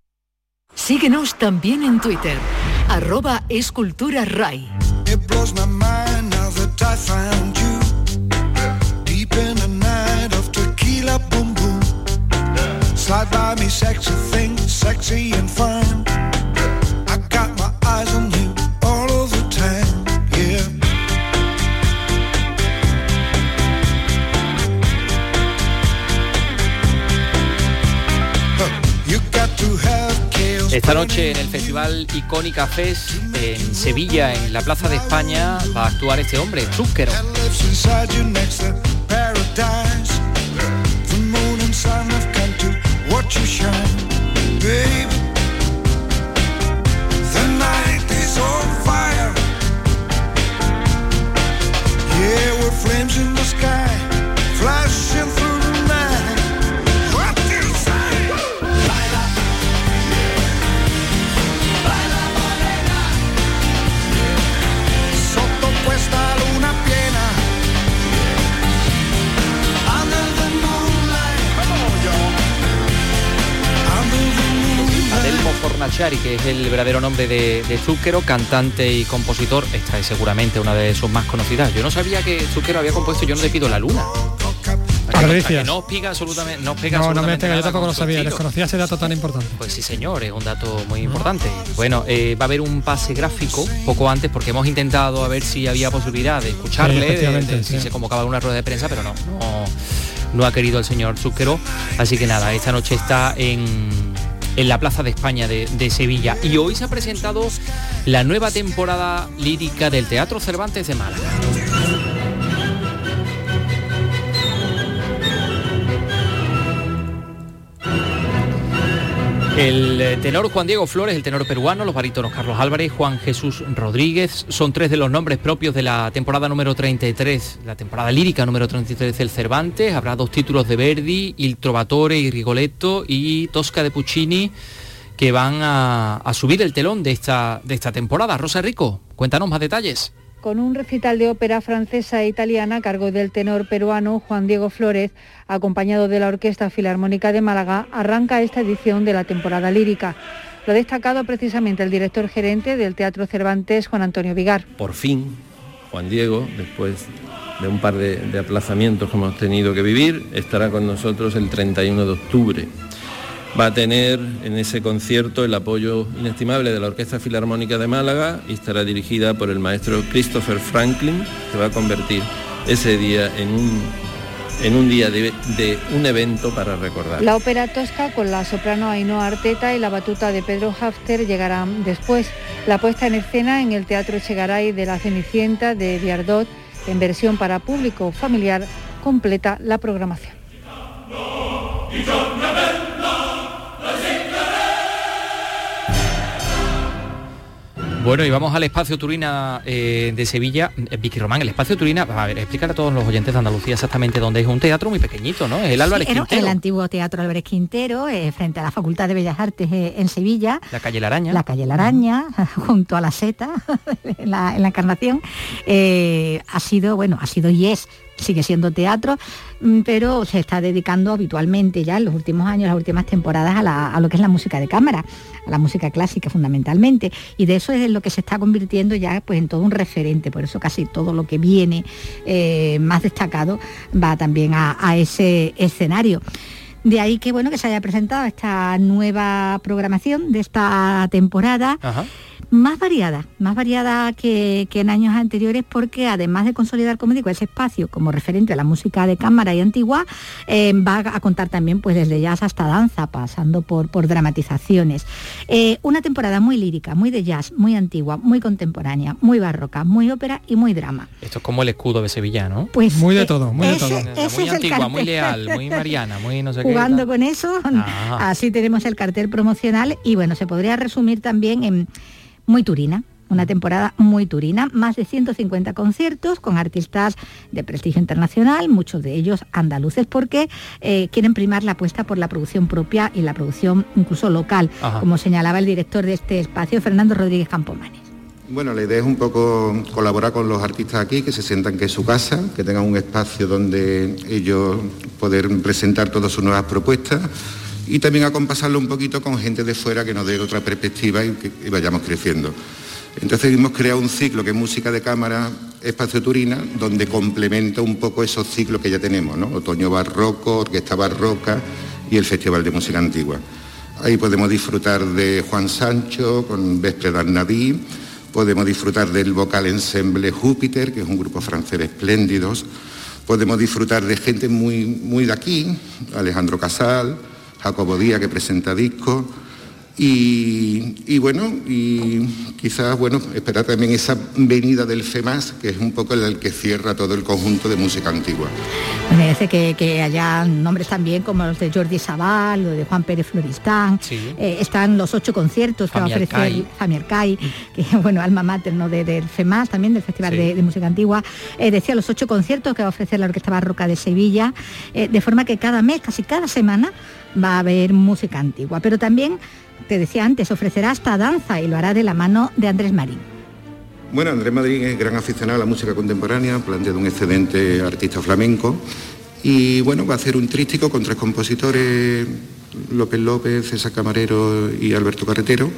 Síguenos también en Twitter, arroba escultura RAI. Slide by me sexy thing, sexy and fun. I got my eyes on Esta noche en el Festival Icónica Fest en Sevilla, en la Plaza de España, va a actuar este hombre, Zúquero. Fornachari, que es el verdadero nombre de, de Zúquero, cantante y compositor. Esta es seguramente una de sus más conocidas. Yo no sabía que Zúquero había compuesto Yo no te pido la luna. no os pega absolutamente, no pega no, no me pega, yo tampoco lo sabía, desconocía ese dato tan importante. Pues sí, señor, es un dato muy importante. Bueno, eh, va a haber un pase gráfico poco antes porque hemos intentado a ver si había posibilidad de escucharle, si se convocaba una rueda de prensa, pero no, no, no ha querido el señor Zúquero. Así que nada, esta noche está en en la Plaza de España de, Sevilla. Y hoy se ha presentado la nueva temporada lírica del Teatro Cervantes de Málaga. El eh, tenor Juan Diego Flores, el tenor peruano, los barítonos Carlos Álvarez, Juan Jesús Rodríguez, son tres de los nombres propios de la temporada número 33, la temporada lírica número 33 del Cervantes. Habrá dos títulos de Verdi, Il Trovatore y Rigoletto y Tosca de Puccini que van a, subir el telón de esta, de esta temporada. Rosa Rico, Cuéntanos más detalles. Con un recital de ópera francesa e italiana a cargo del tenor peruano Juan Diego Flores, acompañado de la Orquesta Filarmónica de Málaga, arranca esta edición de la temporada lírica. Lo ha destacado precisamente el director gerente del Teatro Cervantes, Juan Antonio Vigar. Por fin, Juan Diego, después de un par de, de aplazamientos que hemos tenido que vivir, estará con nosotros el 31 de octubre va a tener en ese concierto el apoyo inestimable de la Orquesta Filarmónica de Málaga y estará dirigida por el maestro Christopher Franklin, que va a convertir ese día en un, en un día de, un evento para recordar. La ópera tosca con la soprano Ainhoa Arteta y la batuta de Pedro Hafter llegarán después. La puesta en escena en el Teatro Echegaray de la Cenicienta de Viardot en versión para público familiar completa la programación. Bueno, y vamos al espacio Turina eh, de Sevilla. Eh, Vicky Román, el espacio Turina, a ver, explícale a todos los oyentes de Andalucía exactamente dónde es un teatro muy pequeñito, ¿no? Es el Álvarez Sí, Quintero. el antiguo Teatro Álvarez Quintero, eh, frente a la Facultad de Bellas Artes eh, en Sevilla. La calle La Araña. La calle La Araña, (laughs) junto a la Seta, (laughs) en la, en la Encarnación. Ha sido, bueno, ha sido y es sigue siendo teatro, mm, pero se está dedicando habitualmente ya en los últimos años, las últimas temporadas, a, la- a lo que es la música de cámara, a la música clásica fundamentalmente. Y de eso es lo que se está convirtiendo ya pues, en todo un referente. Por eso casi todo lo que viene eh, más destacado va también a ese escenario. De ahí que bueno que se haya presentado esta nueva programación de esta temporada más variada, más variada que, que en años anteriores porque además de consolidar, como digo, ese espacio como referente a la música de cámara y antigua, eh, va a contar también pues desde jazz hasta danza, pasando por, por dramatizaciones. Eh, una temporada muy lírica, muy de jazz, muy antigua, muy contemporánea, muy barroca, muy ópera y muy drama. Esto es como el escudo de Sevilla, ¿no? Pues, Muy de eh, todo, muy de todo. ese muy es el antigua, muy leal, muy mariana, muy no sé qué. jugando con eso, Ah. así tenemos el cartel promocional y bueno, se podría resumir también en muy turina. Una temporada muy turina, más de 150 conciertos con artistas de prestigio internacional, muchos de ellos andaluces, porque eh, quieren primar la apuesta por la producción propia y la producción incluso local, Ajá. como señalaba el director de este espacio, Fernando Rodríguez Campomanes. Bueno, la idea es un poco colaborar con los artistas aquí, que se sientan que es su casa, que tengan un espacio donde ellos poder presentar todas sus nuevas propuestas y también acompasarlo un poquito con gente de fuera que nos dé otra perspectiva y que vayamos creciendo. Entonces hemos creado un ciclo que es música de cámara, espacio Turina, donde complementa un poco esos ciclos que ya tenemos, ¿no? Otoño barroco, orquesta barroca y el Festival de Música Antigua. Ahí podemos disfrutar de Juan Sancho con Vespre d'Arnadí, podemos disfrutar del vocal ensemble Júpiter, que es un grupo francés espléndidos, podemos disfrutar de gente muy, muy de aquí, Alejandro Casal, Jacobo Díaz, que presenta discos, y, y bueno, y quizás, bueno, esperar también esa venida del FEMAS, que es un poco el que cierra todo el conjunto de música antigua. Me merece que, que haya nombres también como los de Jordi Sabal, los de Juan Pérez Floristán. Eh, están los ocho conciertos que va a Fami ofrecer Arcai. Fami Arcai, que (laughs) bueno, alma mater ¿no? de, del FEMAS, también del Festival Sí. de, de Música Antigua. Eh, decía los ocho conciertos que va a ofrecer la Orquesta Barroca de Sevilla, eh, de forma que cada mes, casi cada semana, va a haber música antigua. Pero también, te decía antes, ofrecerá hasta danza y lo hará de la mano de Andrés Marín. Bueno, Andrés Madrid es gran aficionado a la música contemporánea, plantea un excelente artista flamenco y bueno, va a hacer un trístico con tres compositores, López López, César Camarero y Alberto Carretero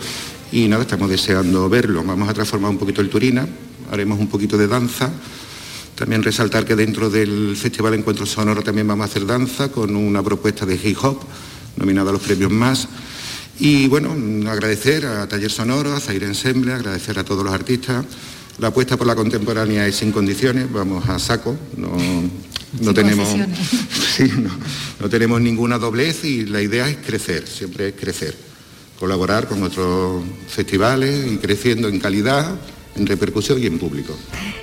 y nada, estamos deseando verlo. Vamos a transformar un poquito el Turina, haremos un poquito de danza. También resaltar que dentro del Festival Encuentro Sonoro también vamos a hacer danza con una propuesta de hip hop nominada a los premios más. Y bueno, agradecer a Taller Sonoro, a Zaire Ensemble, agradecer a todos los artistas. La apuesta por la contemporánea es sin condiciones, vamos a saco, no, no tenemos (laughs) sí, no, no tenemos ninguna doblez y la idea es crecer, siempre es crecer. Colaborar con otros festivales y creciendo en calidad, en repercusión y en público.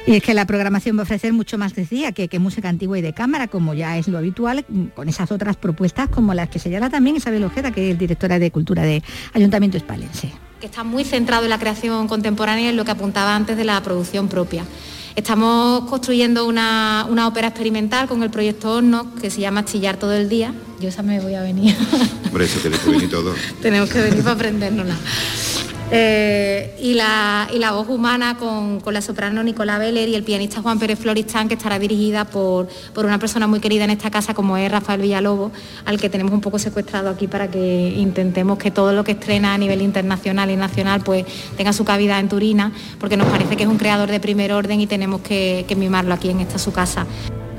Y es que la programación va a ofrecer mucho más, decía, que, que música antigua y de cámara, como ya es lo habitual, mm, con esas otras propuestas como las que señala también Isabel Ojeda, que es directora de Cultura de Ayuntamiento Hispalense. que está muy centrado en la creación contemporánea y en lo que apuntaba antes de la producción propia. Estamos construyendo una, una ópera experimental con el proyecto Horno que se llama Chillar todo el día. Yo esa me voy a venir. Por eso que después venir todo. (laughs) Tenemos que venir para aprendérnosla. Eh, y, la, y, la, voz humana con, con, la soprano Nicola Beller y el pianista Juan Pérez Floristán, que estará dirigida por, por, una persona muy querida en esta casa como es Rafael Villalobo, al que tenemos un poco secuestrado aquí para que intentemos que todo lo que estrena a nivel internacional y nacional pues tenga su cabida en Turina, porque nos parece que es un creador de primer orden y tenemos que mimarlo aquí en esta su casa.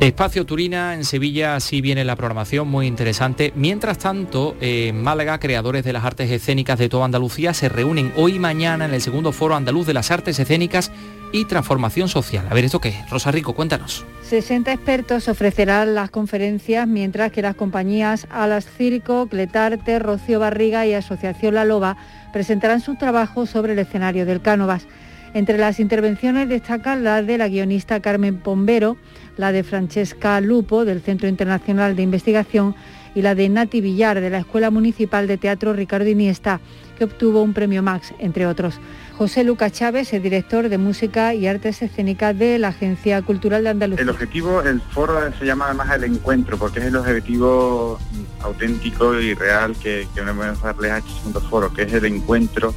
Espacio Turina, en Sevilla así viene la programación, muy interesante. Mientras tanto, en Málaga, creadores de las artes escénicas de toda Andalucía se reúnen hoy y mañana en el segundo foro andaluz de las artes escénicas y transformación social. A ver, ¿esto qué es? Rosa Rico, cuéntanos. 60 expertos ofrecerán las conferencias, mientras que las compañías Alas Circo, Cletarte, Rocío Barriga y Asociación La Loba presentarán sus trabajos sobre el escenario del Cánovas. Entre las intervenciones destacan la de la guionista Carmen Pombero, la de Francesca Lupo, del Centro Internacional de Investigación, y la de Nati Villar, de la Escuela Municipal de Teatro Ricardo Iniesta, que obtuvo un premio Max, entre otros. José Lucas Chávez es director de Música y Artes Escénicas de la Agencia Cultural de Andalucía. El objetivo, el foro se llama además el encuentro, porque es el objetivo auténtico y real que, que debemos darle a este segundo foro, que es el encuentro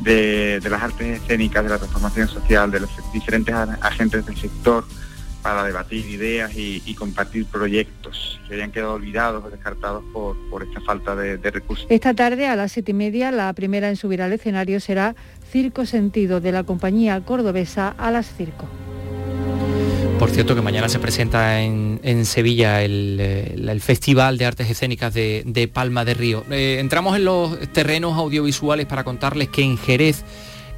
de, las artes escénicas, de la transformación social, de los diferentes agentes del sector para debatir ideas y, y compartir proyectos que hayan quedado olvidados o descartados por, por esta falta de, de, recursos. Esta tarde a las siete y media la primera en subir al escenario será Circo Sentido de la compañía cordobesa Alas Circo. Por cierto que mañana se presenta en, en Sevilla el, el, Festival de Artes Escénicas de, de Palma de Río. Eh, entramos en los terrenos audiovisuales para contarles que en Jerez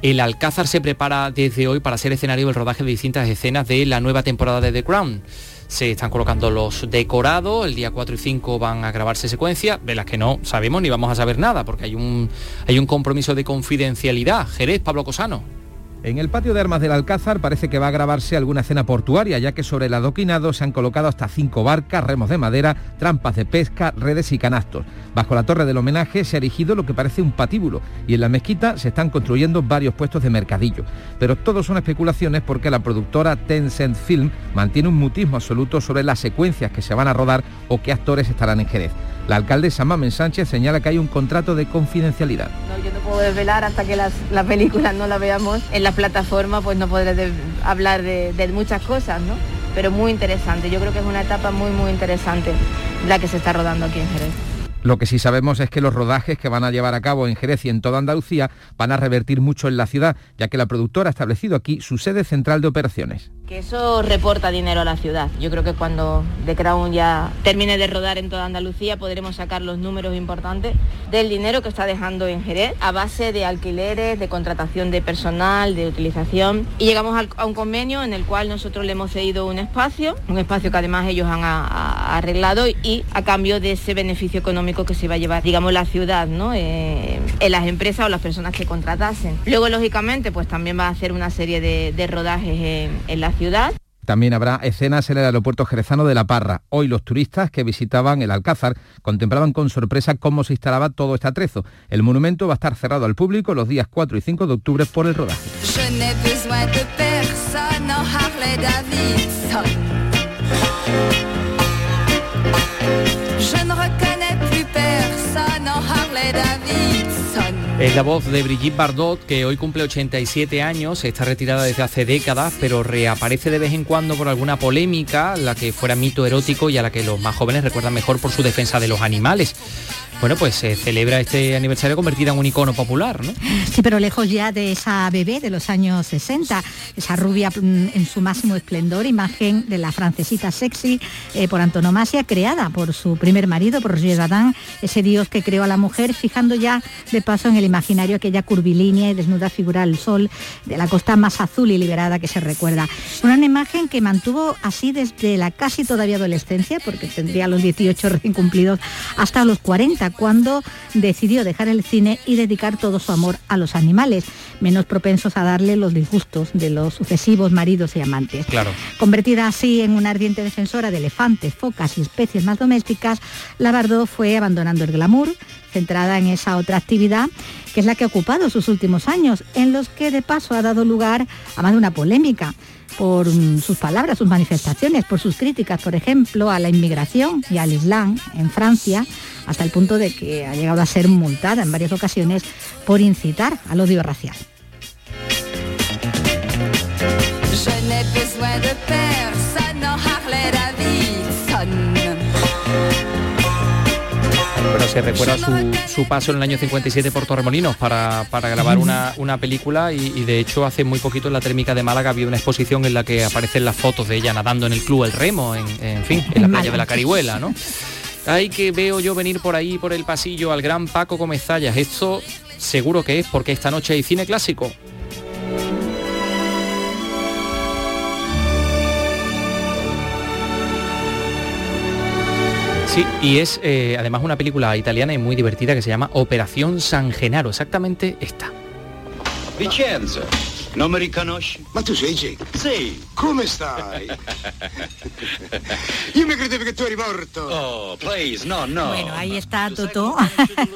el Alcázar se prepara desde hoy para ser escenario del rodaje de distintas escenas de la nueva temporada de The Crown. Se están colocando los decorados, el día 4 y 5 van a grabarse secuencias, de las que no sabemos ni vamos a saber nada, porque hay un, hay un compromiso de confidencialidad. Jerez, Pablo Cosano. En el patio de armas del Alcázar parece que va a grabarse alguna escena portuaria, ya que sobre el adoquinado se han colocado hasta cinco barcas, remos de madera, trampas de pesca, redes y canastos. Bajo la torre del homenaje se ha erigido lo que parece un patíbulo y en la mezquita se están construyendo varios puestos de mercadillo. Pero todo son especulaciones porque la productora Tencent Film mantiene un mutismo absoluto sobre las secuencias que se van a rodar o qué actores estarán en Jerez. La alcaldesa Mamen Sánchez señala que hay un contrato de confidencialidad. No, yo no puedo desvelar hasta que las, la película no la veamos en la plataforma, pues no podré de, hablar de, de, muchas cosas, ¿no? Pero muy interesante, yo creo que es una etapa muy, muy interesante la que se está rodando aquí en Jerez. Lo que sí sabemos es que los rodajes que van a llevar a cabo en Jerez y en toda Andalucía van a revertir mucho en la ciudad, ya que la productora ha establecido aquí su sede central de operaciones. Que eso reporta dinero a la ciudad. Yo creo que cuando The Crown ya termine de rodar en toda Andalucía podremos sacar los números importantes del dinero que está dejando en Jerez a base de alquileres, de contratación de personal, de utilización. Y llegamos a un convenio en el cual nosotros le hemos cedido un espacio, un espacio que además ellos han arreglado y a cambio de ese beneficio económico que se va a llevar, digamos, la ciudad, ¿no? Eh, en las empresas o las personas que contratasen. Luego, lógicamente, pues también va a hacer una serie de, de rodajes en, en la ciudad. También habrá escenas en el aeropuerto jerezano de La Parra. Hoy los turistas que visitaban el Alcázar contemplaban con sorpresa cómo se instalaba todo este atrezo. El monumento va a estar cerrado al público los días 4 y 5 de octubre por el rodaje. Es la voz de Brigitte Bardot, que hoy cumple 87 años, está retirada desde hace décadas, pero reaparece de vez en cuando por alguna polémica, la que fuera mito erótico y a la que los más jóvenes recuerdan mejor por su defensa de los animales. Bueno, pues se celebra este aniversario convertida en un icono popular, ¿no? Sí, pero lejos ya de esa bebé de los años 60, esa rubia en su máximo esplendor, imagen de la francesita sexy eh, por antonomasia, creada por su primer marido, por Roger Dadin, ese dios que creó a la mujer, fijando ya de paso en el imaginario aquella curvilínea y desnuda figura del sol de la costa más azul y liberada que se recuerda. Una imagen que mantuvo así desde la casi todavía adolescencia, porque tendría los 18 recién cumplidos, hasta los 40, cuando decidió dejar el cine y dedicar todo su amor a los animales, menos propensos a darle los disgustos de los sucesivos maridos y amantes. Claro. Convertida así en una ardiente defensora de elefantes, focas y especies más domésticas, la Bardot fue abandonando el glamour, centrada en esa otra actividad que es la que ha ocupado sus últimos años, en los que de paso ha dado lugar a más de una polémica por mm, sus palabras, sus manifestaciones, por sus críticas, por ejemplo, a la inmigración y al Islam en Francia, hasta el punto de que ha llegado a ser multada en varias ocasiones por incitar al odio racial. Bueno, se recuerda su, su paso en el año 57 por Torremolinos para, para grabar una, una película y, y de hecho hace muy poquito en la térmica de Málaga había una exposición en la que aparecen las fotos de ella nadando en el club El Remo, en, en fin, en la playa de la Carihuela, ¿no? (laughs) Hay que veo yo venir por ahí, por el pasillo, al gran Paco Comezallas. Esto seguro que es porque esta noche hay cine clásico. Sí, y es eh, además una película italiana y muy divertida que se llama Operación San Genaro, exactamente esta. Vicenza, non mi riconosci? Ma tu sei Jake? Sì. Come stai? (laughs) Io mi credevo che tu eri morto. Oh, please, no, no. Bueno, ahí está Totó,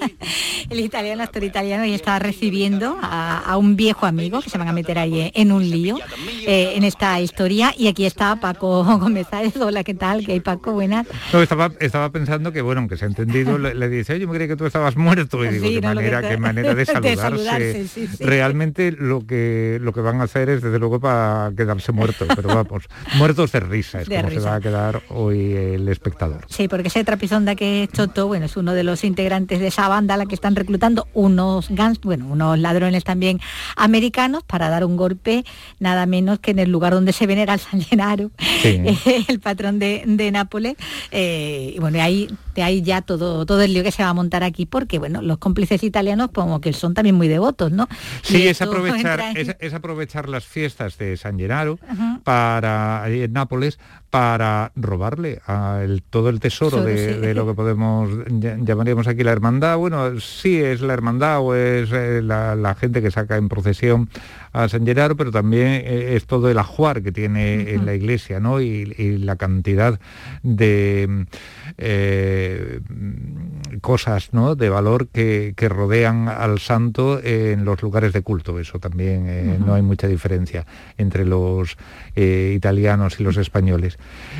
(laughs) el italiano, actor italiano, y está recibiendo a, a un viejo amigo que se van a meter ahí en un lío eh, en esta historia. Y aquí está Paco Gómez. Hola, ¿qué tal? ¿Qué hay, Paco? Buenas. No, estaba, estaba pensando que, bueno, aunque se ha entendido, le, le dice, oye, yo me creí que tú estabas muerto. Y digo, Sí, qué, no, que manera, te- qué manera de (laughs) de saludarse. saludarse, sí, sí. Realmente lo que, lo que van a hacer es, desde luego, para quedarse muertos. Pero vamos, (laughs) muertos de risa es De como se va a quedar hoy el espectador. Sí, porque ese trapisonda que es Toto, bueno, es uno de los integrantes de esa banda a la que están reclutando unos gans, bueno, unos ladrones también americanos para dar un golpe nada menos que en el lugar donde se venera al San Gennaro, Sí. (laughs) el patrón de, de Nápoles. Eh, y bueno, y ahí, de ahí ya todo, todo el lío que se va a montar aquí, porque bueno, los cómplices italianos como que son también muy devotos, ¿no? Sí, es aprovechar, entra en- es, es aprovechar las fiestas de San Gennaro para ahí en Nápoles para robarle a el- todo el tesoro de, sí. de lo que podemos ll- llamaríamos aquí la hermandad. Bueno, sí es la hermandad o es eh, la, la gente que saca en procesión a San Gennaro, pero también eh, es todo el ajuar que tiene en la iglesia, ¿no? Y, y la cantidad de eh, cosas, ¿no? De valor que, que rodean al santo en los lugares de culto. Eso también no hay mucha diferencia entre los eh, italianos y los españoles.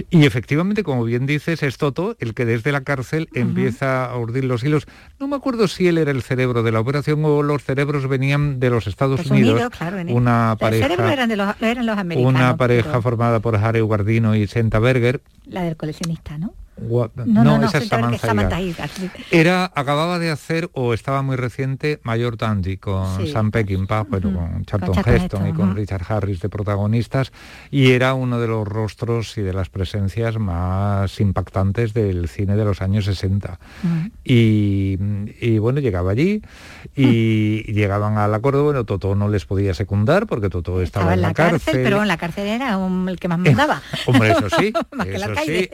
Y efectivamente, como bien dices, es Toto el que desde la cárcel empieza a urdir los hilos. No me acuerdo si él era el cerebro de la operación o los cerebros venían de los Estados Unidos. Unidos, claro, en una el pareja, eran, de los, eran los americanos. una pareja pero formada por Harry Guardino y Senta Berger. La del coleccionista, ¿no? No, no, no, esa es Senta Berger, Samantha Samantha Higar. Higar, sí. Era, acababa de hacer, o estaba muy reciente, Mayor Tandy, con Sí. Sam Peckinpah, bueno, con Charlton Charlton Heston y con. Richard Harris de protagonistas, y era uno de los rostros y de las presencias más impactantes del cine de los años 60. Y, y, bueno, llegaba allí y llegaban al acuerdo, bueno, Totó no les podía secundar porque Totó estaba, Estaba en la cárcel, pero en la cárcel era un- el que más mandaba. (laughs) Hombre, eso sí, (laughs) eso sí,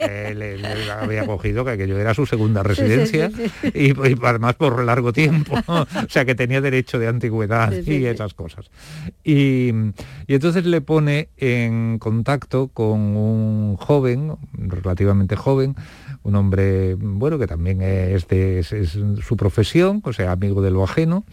había cogido que aquello era su segunda residencia sí, sí. Y, y además por largo tiempo, (laughs) o sea que tenía derecho de antigüedad y esas cosas. Y, y entonces le pone en contacto con un joven, relativamente joven, un hombre, bueno, que también es, de, es- es su profesión, o sea, amigo de lo ajeno.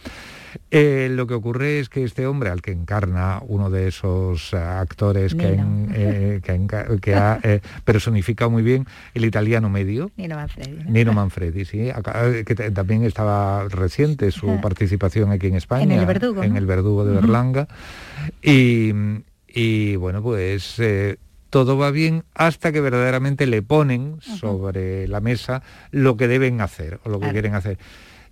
Eh, lo que ocurre es que este hombre, al que encarna uno de esos eh, actores que, en- eh, que, que ha eh, personificado muy bien el italiano medio, Nino Manfredi. ¿no? Nino Manfredi, sí, acá- que también estaba reciente su participación aquí en España, En El Verdugo, en el Verdugo de. Berlanga. Y, y, bueno, pues todo va bien hasta que verdaderamente le ponen sobre la mesa lo que deben hacer o lo que Claro. quieren hacer.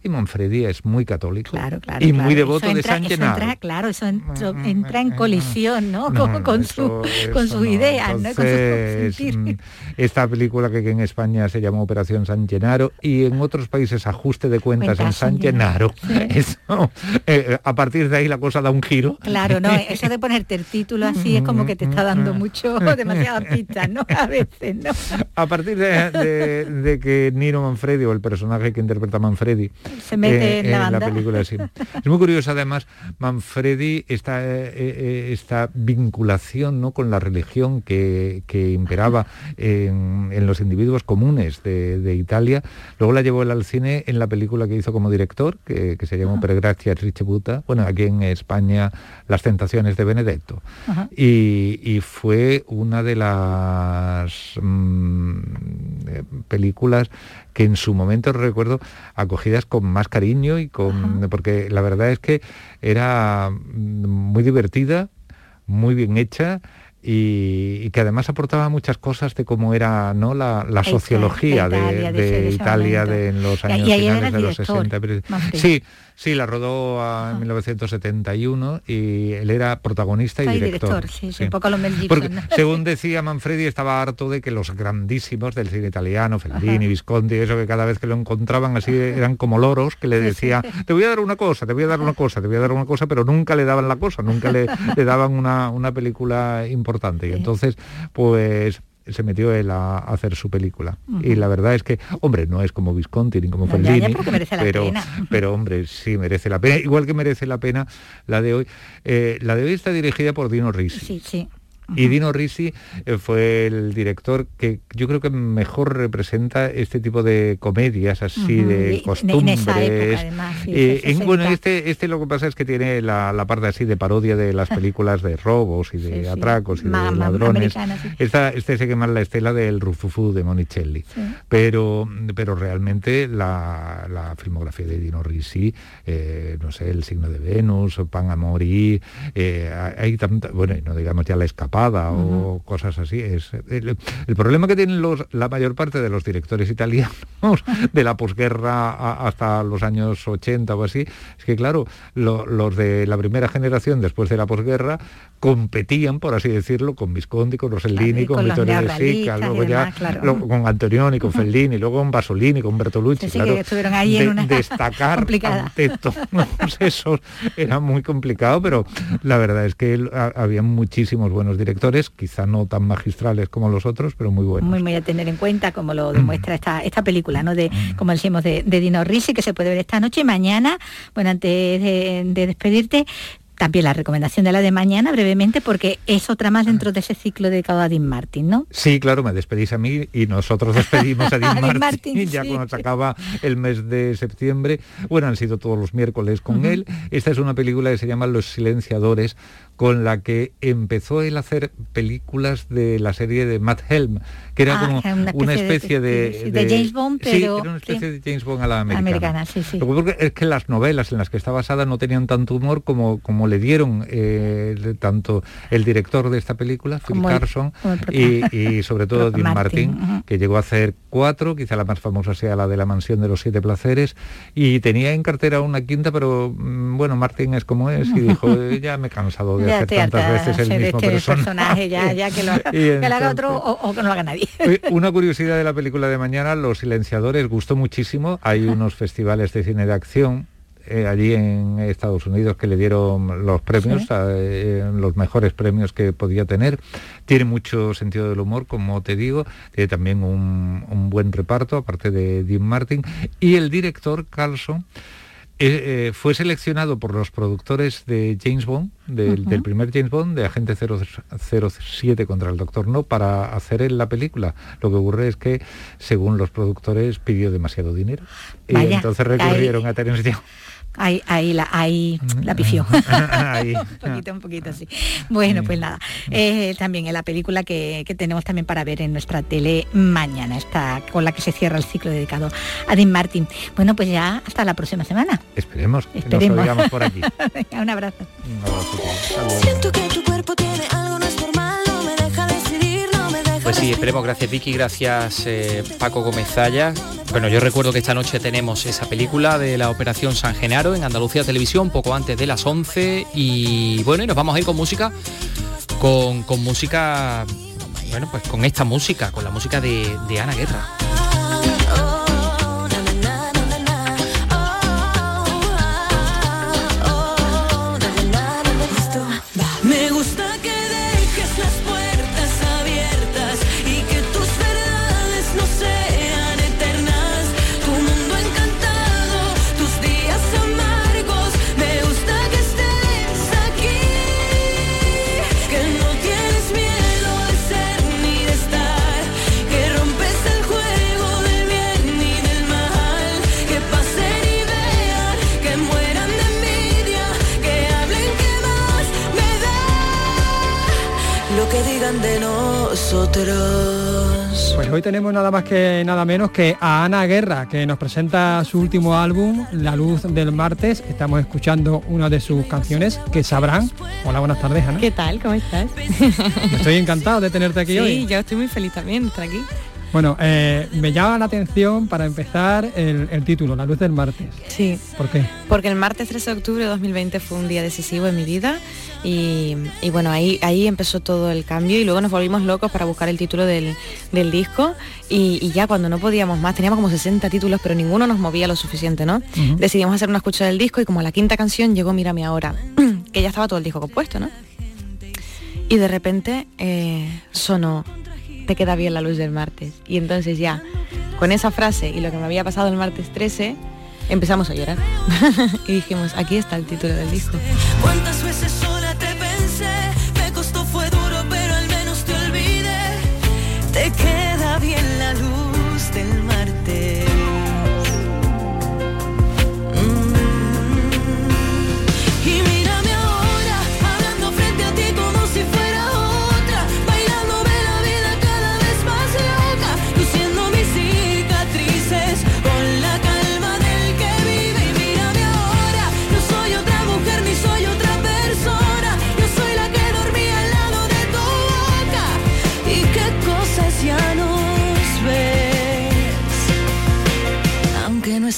Y Manfredi es muy católico Claro, claro, y claro. muy Eso devoto de entra- San eso Gennaro. entra, claro, eso entra en colisión, ¿no? No, (laughs) con, con eso- su, con eso sus no. ideas, ¿no? Con su Entonces, (laughs) mm, esta película que en España se llamó Operación San Gennaro y en otros países Ajuste de Cuentas en San San Gennaro. Gennaro, Eso, eh, a partir de ahí la cosa da un giro. Claro, no, (laughs) eso de ponerte el título así es como que te está dando mucho, demasiadas pistas, ¿no? A veces, ¿no? A partir de, de- de que Nino Manfredi o el personaje que interpreta Manfredi Se mete en la banda. película, sí. (laughs) Es muy curioso además, Manfredi, esta, eh, eh, esta vinculación ¿no? con la religión que, que imperaba en, en los individuos comunes de, de Italia, luego la llevó él al cine en la película que hizo como director, que, que se llamó. Per Ricevuta, bueno, aquí en España, Las tentaciones de Benedetto. Y, y fue una de las mm, eh, películas que en su momento recuerdo acogidas con más cariño y con porque la verdad es que era muy divertida, muy bien hecha y, y que además aportaba muchas cosas de cómo era no la, la sociología de Italia, de de ese- de ese Italia momento. de en los años y finales de los director, 60. pero- Manfredi. Sí, sí, la rodó ah, en 1971 y él era protagonista y Ay, director. director, sí, sí, un poco lo (laughs) según decía Manfredi, estaba harto de que los grandísimos del cine italiano, Fellini, Visconti, eso que cada vez que lo encontraban así eran como loros que le decía, te voy a dar una cosa, te voy a dar una cosa, te voy a dar una cosa, pero nunca le daban la cosa, nunca le, le daban una, una película importante. Y entonces, pues se metió él a, hacer su película. Y la verdad es que, hombre, no es como Visconti ni como No, Fellini, pero (laughs) pero hombre, sí merece la pena. Igual que merece la pena la de hoy. Eh, la de hoy está dirigida por Dino Risi. Sí, sí. Y Dino Risi eh, fue el director que yo creo que mejor representa este tipo de comedias así de costumbres. además, sí, Eh, en- bueno, 60. este, este lo que pasa es que tiene la, la parte así de parodia de las películas de robos y de Sí, sí. atracos y Ma- de ladrones. Esta, este se quema la estela del Rufufú de Monicelli. Pero, pero realmente la, la filmografía de Dino Risi, eh, no sé, El signo de Venus, o Pan eh, hay tanta, bueno, no digamos ya La Escapada o cosas así. Es, el, el problema que tienen los, la mayor parte de los directores italianos (laughs) de la posguerra a- hasta los años 80 o así, es que claro, lo- los de la primera generación después de la posguerra competían, por así decirlo, con Visconti, con Rossellini, con, Vittorio De Sica, luego ya demás, claro. lo- con Antonioni, con Fellini, luego con Basolini, con Bertolucci, Sí, sí, claro, que estuvieron ahí en de- una destacar (laughs) complicada. ante todos esos era muy complicado, pero la verdad es que había muchísimos buenos directores, quizá no tan magistrales como los otros, pero muy buenos. Muy, muy a tener en cuenta, como lo demuestra esta, esta película, ¿no? De, como decimos, de, de Dino Risi, que se puede ver esta noche mañana. Bueno, antes de, de despedirte, también la recomendación de la de mañana, brevemente, porque es otra más dentro de ese ciclo dedicado a Dean Martin, ¿no? Sí, claro, me despedís a mí y nosotros despedimos a (laughs) Dean Martin, Martin, (laughs) ya sí. cuando se acaba el mes de septiembre. Bueno, han sido todos los miércoles con él. Esta es una película que se llama Los Silenciadores, con la que empezó él a hacer películas de la serie de Matt Helm, que era Ah, como una una especie de- de, sí, de James Bond, Sí, pero- era una especie sí. de James Bond a la americana. Americana, sí, sí. Lo que ocurre es que las novelas en las que está basada no tenían tanto humor como, como le dieron eh, tanto el director de esta película, Phil Carson, el y, sobre todo (laughs) Dean Martin, que llegó a hacer cuatro, quizá la más famosa sea la de la mansión de los siete placeres, y tenía en cartera una quinta, pero mm, bueno, Martin es como es, y dijo, "Eh, (laughs) ya me he cansado de Ya hacer tantas veces el mismo este personaje. personaje, ya, ya que lo (laughs) que lo haga entonces- otro o, o que no lo haga nadie. Una curiosidad de la película de mañana, Los Silenciadores, gustó muchísimo. Hay unos festivales de cine de acción eh, allí en Estados Unidos que le dieron los premios, Sí. eh, los mejores premios que podía tener. Tiene mucho sentido del humor, como te digo. Tiene también un, un buen reparto, aparte de Dean Martin. Y el director, Carlson, eh, eh, fue seleccionado por los productores de James Bond, del, primer James Bond, de Agente 007 contra el Doctor No, para hacer en la película. Lo que ocurre es que, según los productores, pidió demasiado dinero. Y entonces recurrieron a Terence Young. Ahí, ahí la, ahí la pifió. Ahí. (laughs) un poquito, un poquito, sí. Bueno, pues nada. Eh, también en la película que, que tenemos también para ver en nuestra tele mañana, está con la que se cierra el ciclo dedicado a Dean Martin. Bueno, pues ya hasta la próxima semana. Esperemos que Esperemos. nos oigamos por aquí. (laughs) Venga, un abrazo. Un abrazo. Siento que tu cuerpo tiene algo no Pues sí, esperemos. Gracias Vicky, gracias eh, Paco Gómez Zaya. Bueno, yo recuerdo que esta noche tenemos esa película de la Operación San Genaro en Andalucía Televisión, poco antes de las 11. Y bueno, y nos vamos a ir con música, con, con música, bueno, pues con esta música, con la música de Ana Guerra. Nosotros. Pues hoy tenemos nada más que nada menos que a Ana Guerra, que nos presenta su último álbum, La Luz del Martes. Estamos escuchando una de sus canciones que sabrán. Hola, buenas tardes, Ana. ¿Qué tal? ¿Cómo estás? Estoy encantado de tenerte aquí sí, hoy. Sí, yo estoy muy feliz también de estar aquí. Bueno, eh, me llama la atención para empezar el, el, título, La luz del martes. Sí. ¿Por qué? Porque el martes 13 de octubre de 2020 fue un día decisivo en mi vida y, y, bueno, ahí, ahí empezó todo el cambio y luego nos volvimos locos para buscar el título del, del disco y, y, ya cuando no podíamos más, teníamos como 60 títulos pero ninguno nos movía lo suficiente, ¿no? Uh -huh. Decidimos hacer una escucha del disco y como la quinta canción llegó Mírame ahora, (clears throat) que ya estaba todo el disco compuesto, ¿no? Y de repente eh, sonó te queda bien la luz del martes. Y entonces ya, con esa frase y lo que me había pasado el martes 13, empezamos a llorar. (laughs) y dijimos, aquí está el título del disco.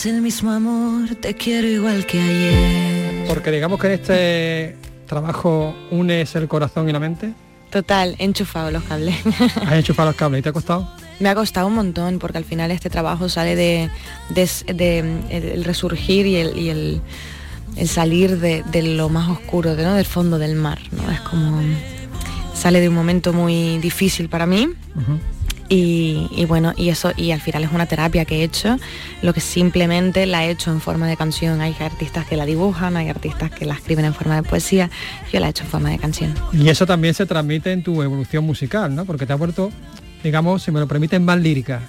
Es el mismo amor, te quiero igual que ayer. Porque digamos que en este trabajo unes el corazón y la mente. Total, he enchufado los cables. (laughs) ¿Has enchufado los cables y te ha costado? Me ha costado un montón porque al final este trabajo sale de, de, de el, el, resurgir y el, y el, el salir de, de, lo más oscuro, de, ¿no? del fondo del mar. ¿no? Es como sale de un momento muy difícil para mí. Uh -huh. Y, y, bueno, y eso, y al final es una terapia que he hecho, lo que simplemente la he hecho en forma de canción. Hay artistas que la dibujan, hay artistas que la escriben en forma de poesía, yo la he hecho en forma de canción. Y eso también se transmite en tu evolución musical, ¿no? Porque te ha vuelto, digamos, si me lo permiten, más lírica.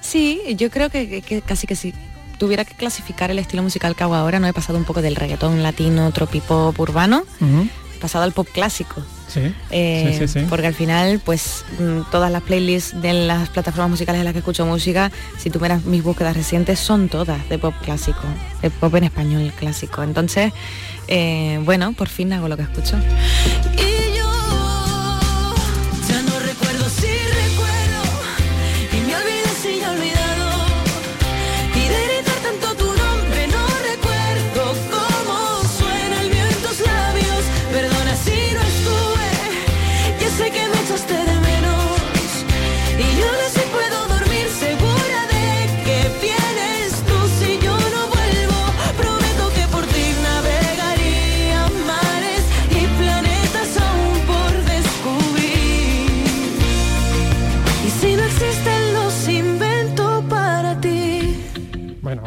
Sí, yo creo que, casi que si tuviera que clasificar el estilo musical que hago ahora, no he pasado un poco del reggaetón latino, tropipop, urbano, uh -huh. Pasado al pop clásico. Sí, eh, sí, sí, sí, Porque al final, pues mm, todas las playlists de las plataformas musicales en las que escucho música, si tú miras mis búsquedas recientes, son todas de pop clásico, de pop en español clásico. Entonces, eh, bueno, por fin hago lo que escucho. Y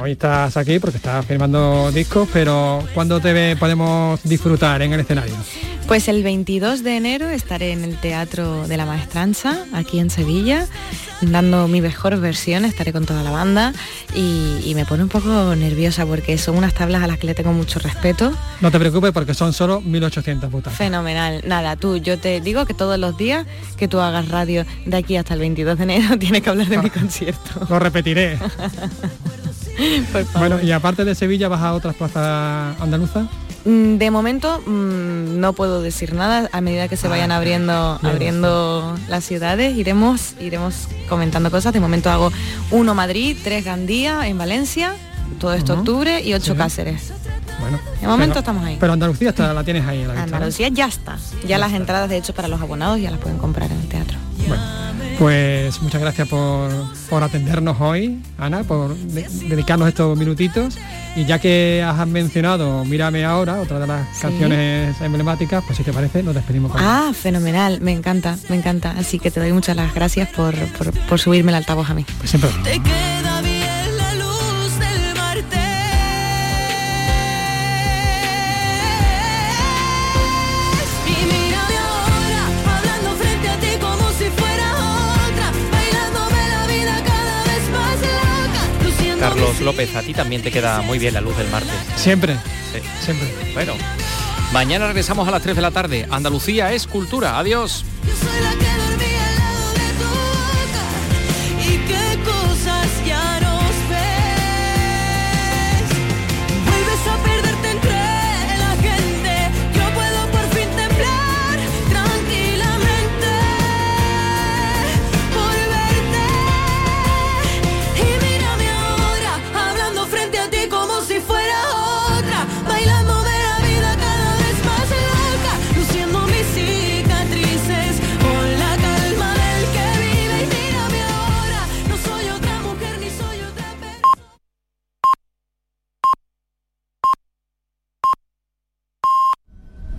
hoy estás aquí porque estás firmando discos, pero ¿cuándo te podemos disfrutar en el escenario? Pues el 22 de enero estaré en el Teatro de la Maestranza, aquí en Sevilla, dando mi mejor versión, estaré con toda la banda y, y me pone un poco nerviosa porque son unas tablas a las que le tengo mucho respeto. No te preocupes porque son solo 1800 butacas. Fenomenal. Nada, tú, yo te digo que todos los días que tú hagas radio de aquí hasta el 22 de enero (laughs) tienes que hablar de mi concierto. Lo repetiré. (laughs) (laughs) Por favor. Bueno, y aparte de Sevilla, ¿vas a otras plazas andaluzas? Mm, De momento mm, no puedo decir nada. A medida que se vayan abriendo, abriendo las ciudades, iremos, iremos comentando cosas. De momento hago uno Madrid, tres Gandía en Valencia, todo esto octubre y ocho Sí. Cáceres. Bueno. De momento pero- estamos ahí. Pero Andalucía está, la tienes ahí a la vista, ¿no? Andalucía ya está. Ya, Ya las está. entradas, de hecho, para los abonados ya las pueden comprar en el teatro. Pues muchas gracias por, por atendernos hoy, Ana, por de- dedicarnos estos minutitos. Y ya que has mencionado Mírame ahora, otra de las Sí. canciones emblemáticas, pues si te parece, nos despedimos con Ah, fenomenal, me encanta, me encanta. Así que te doy muchas las gracias por, por, por subirme el altavoz a mí. Pues siempre. Carlos López, a ti también te queda muy bien la luz del martes. Siempre, Sí. siempre. Bueno, mañana regresamos a las 3 de la tarde. Andalucía es cultura. Adiós.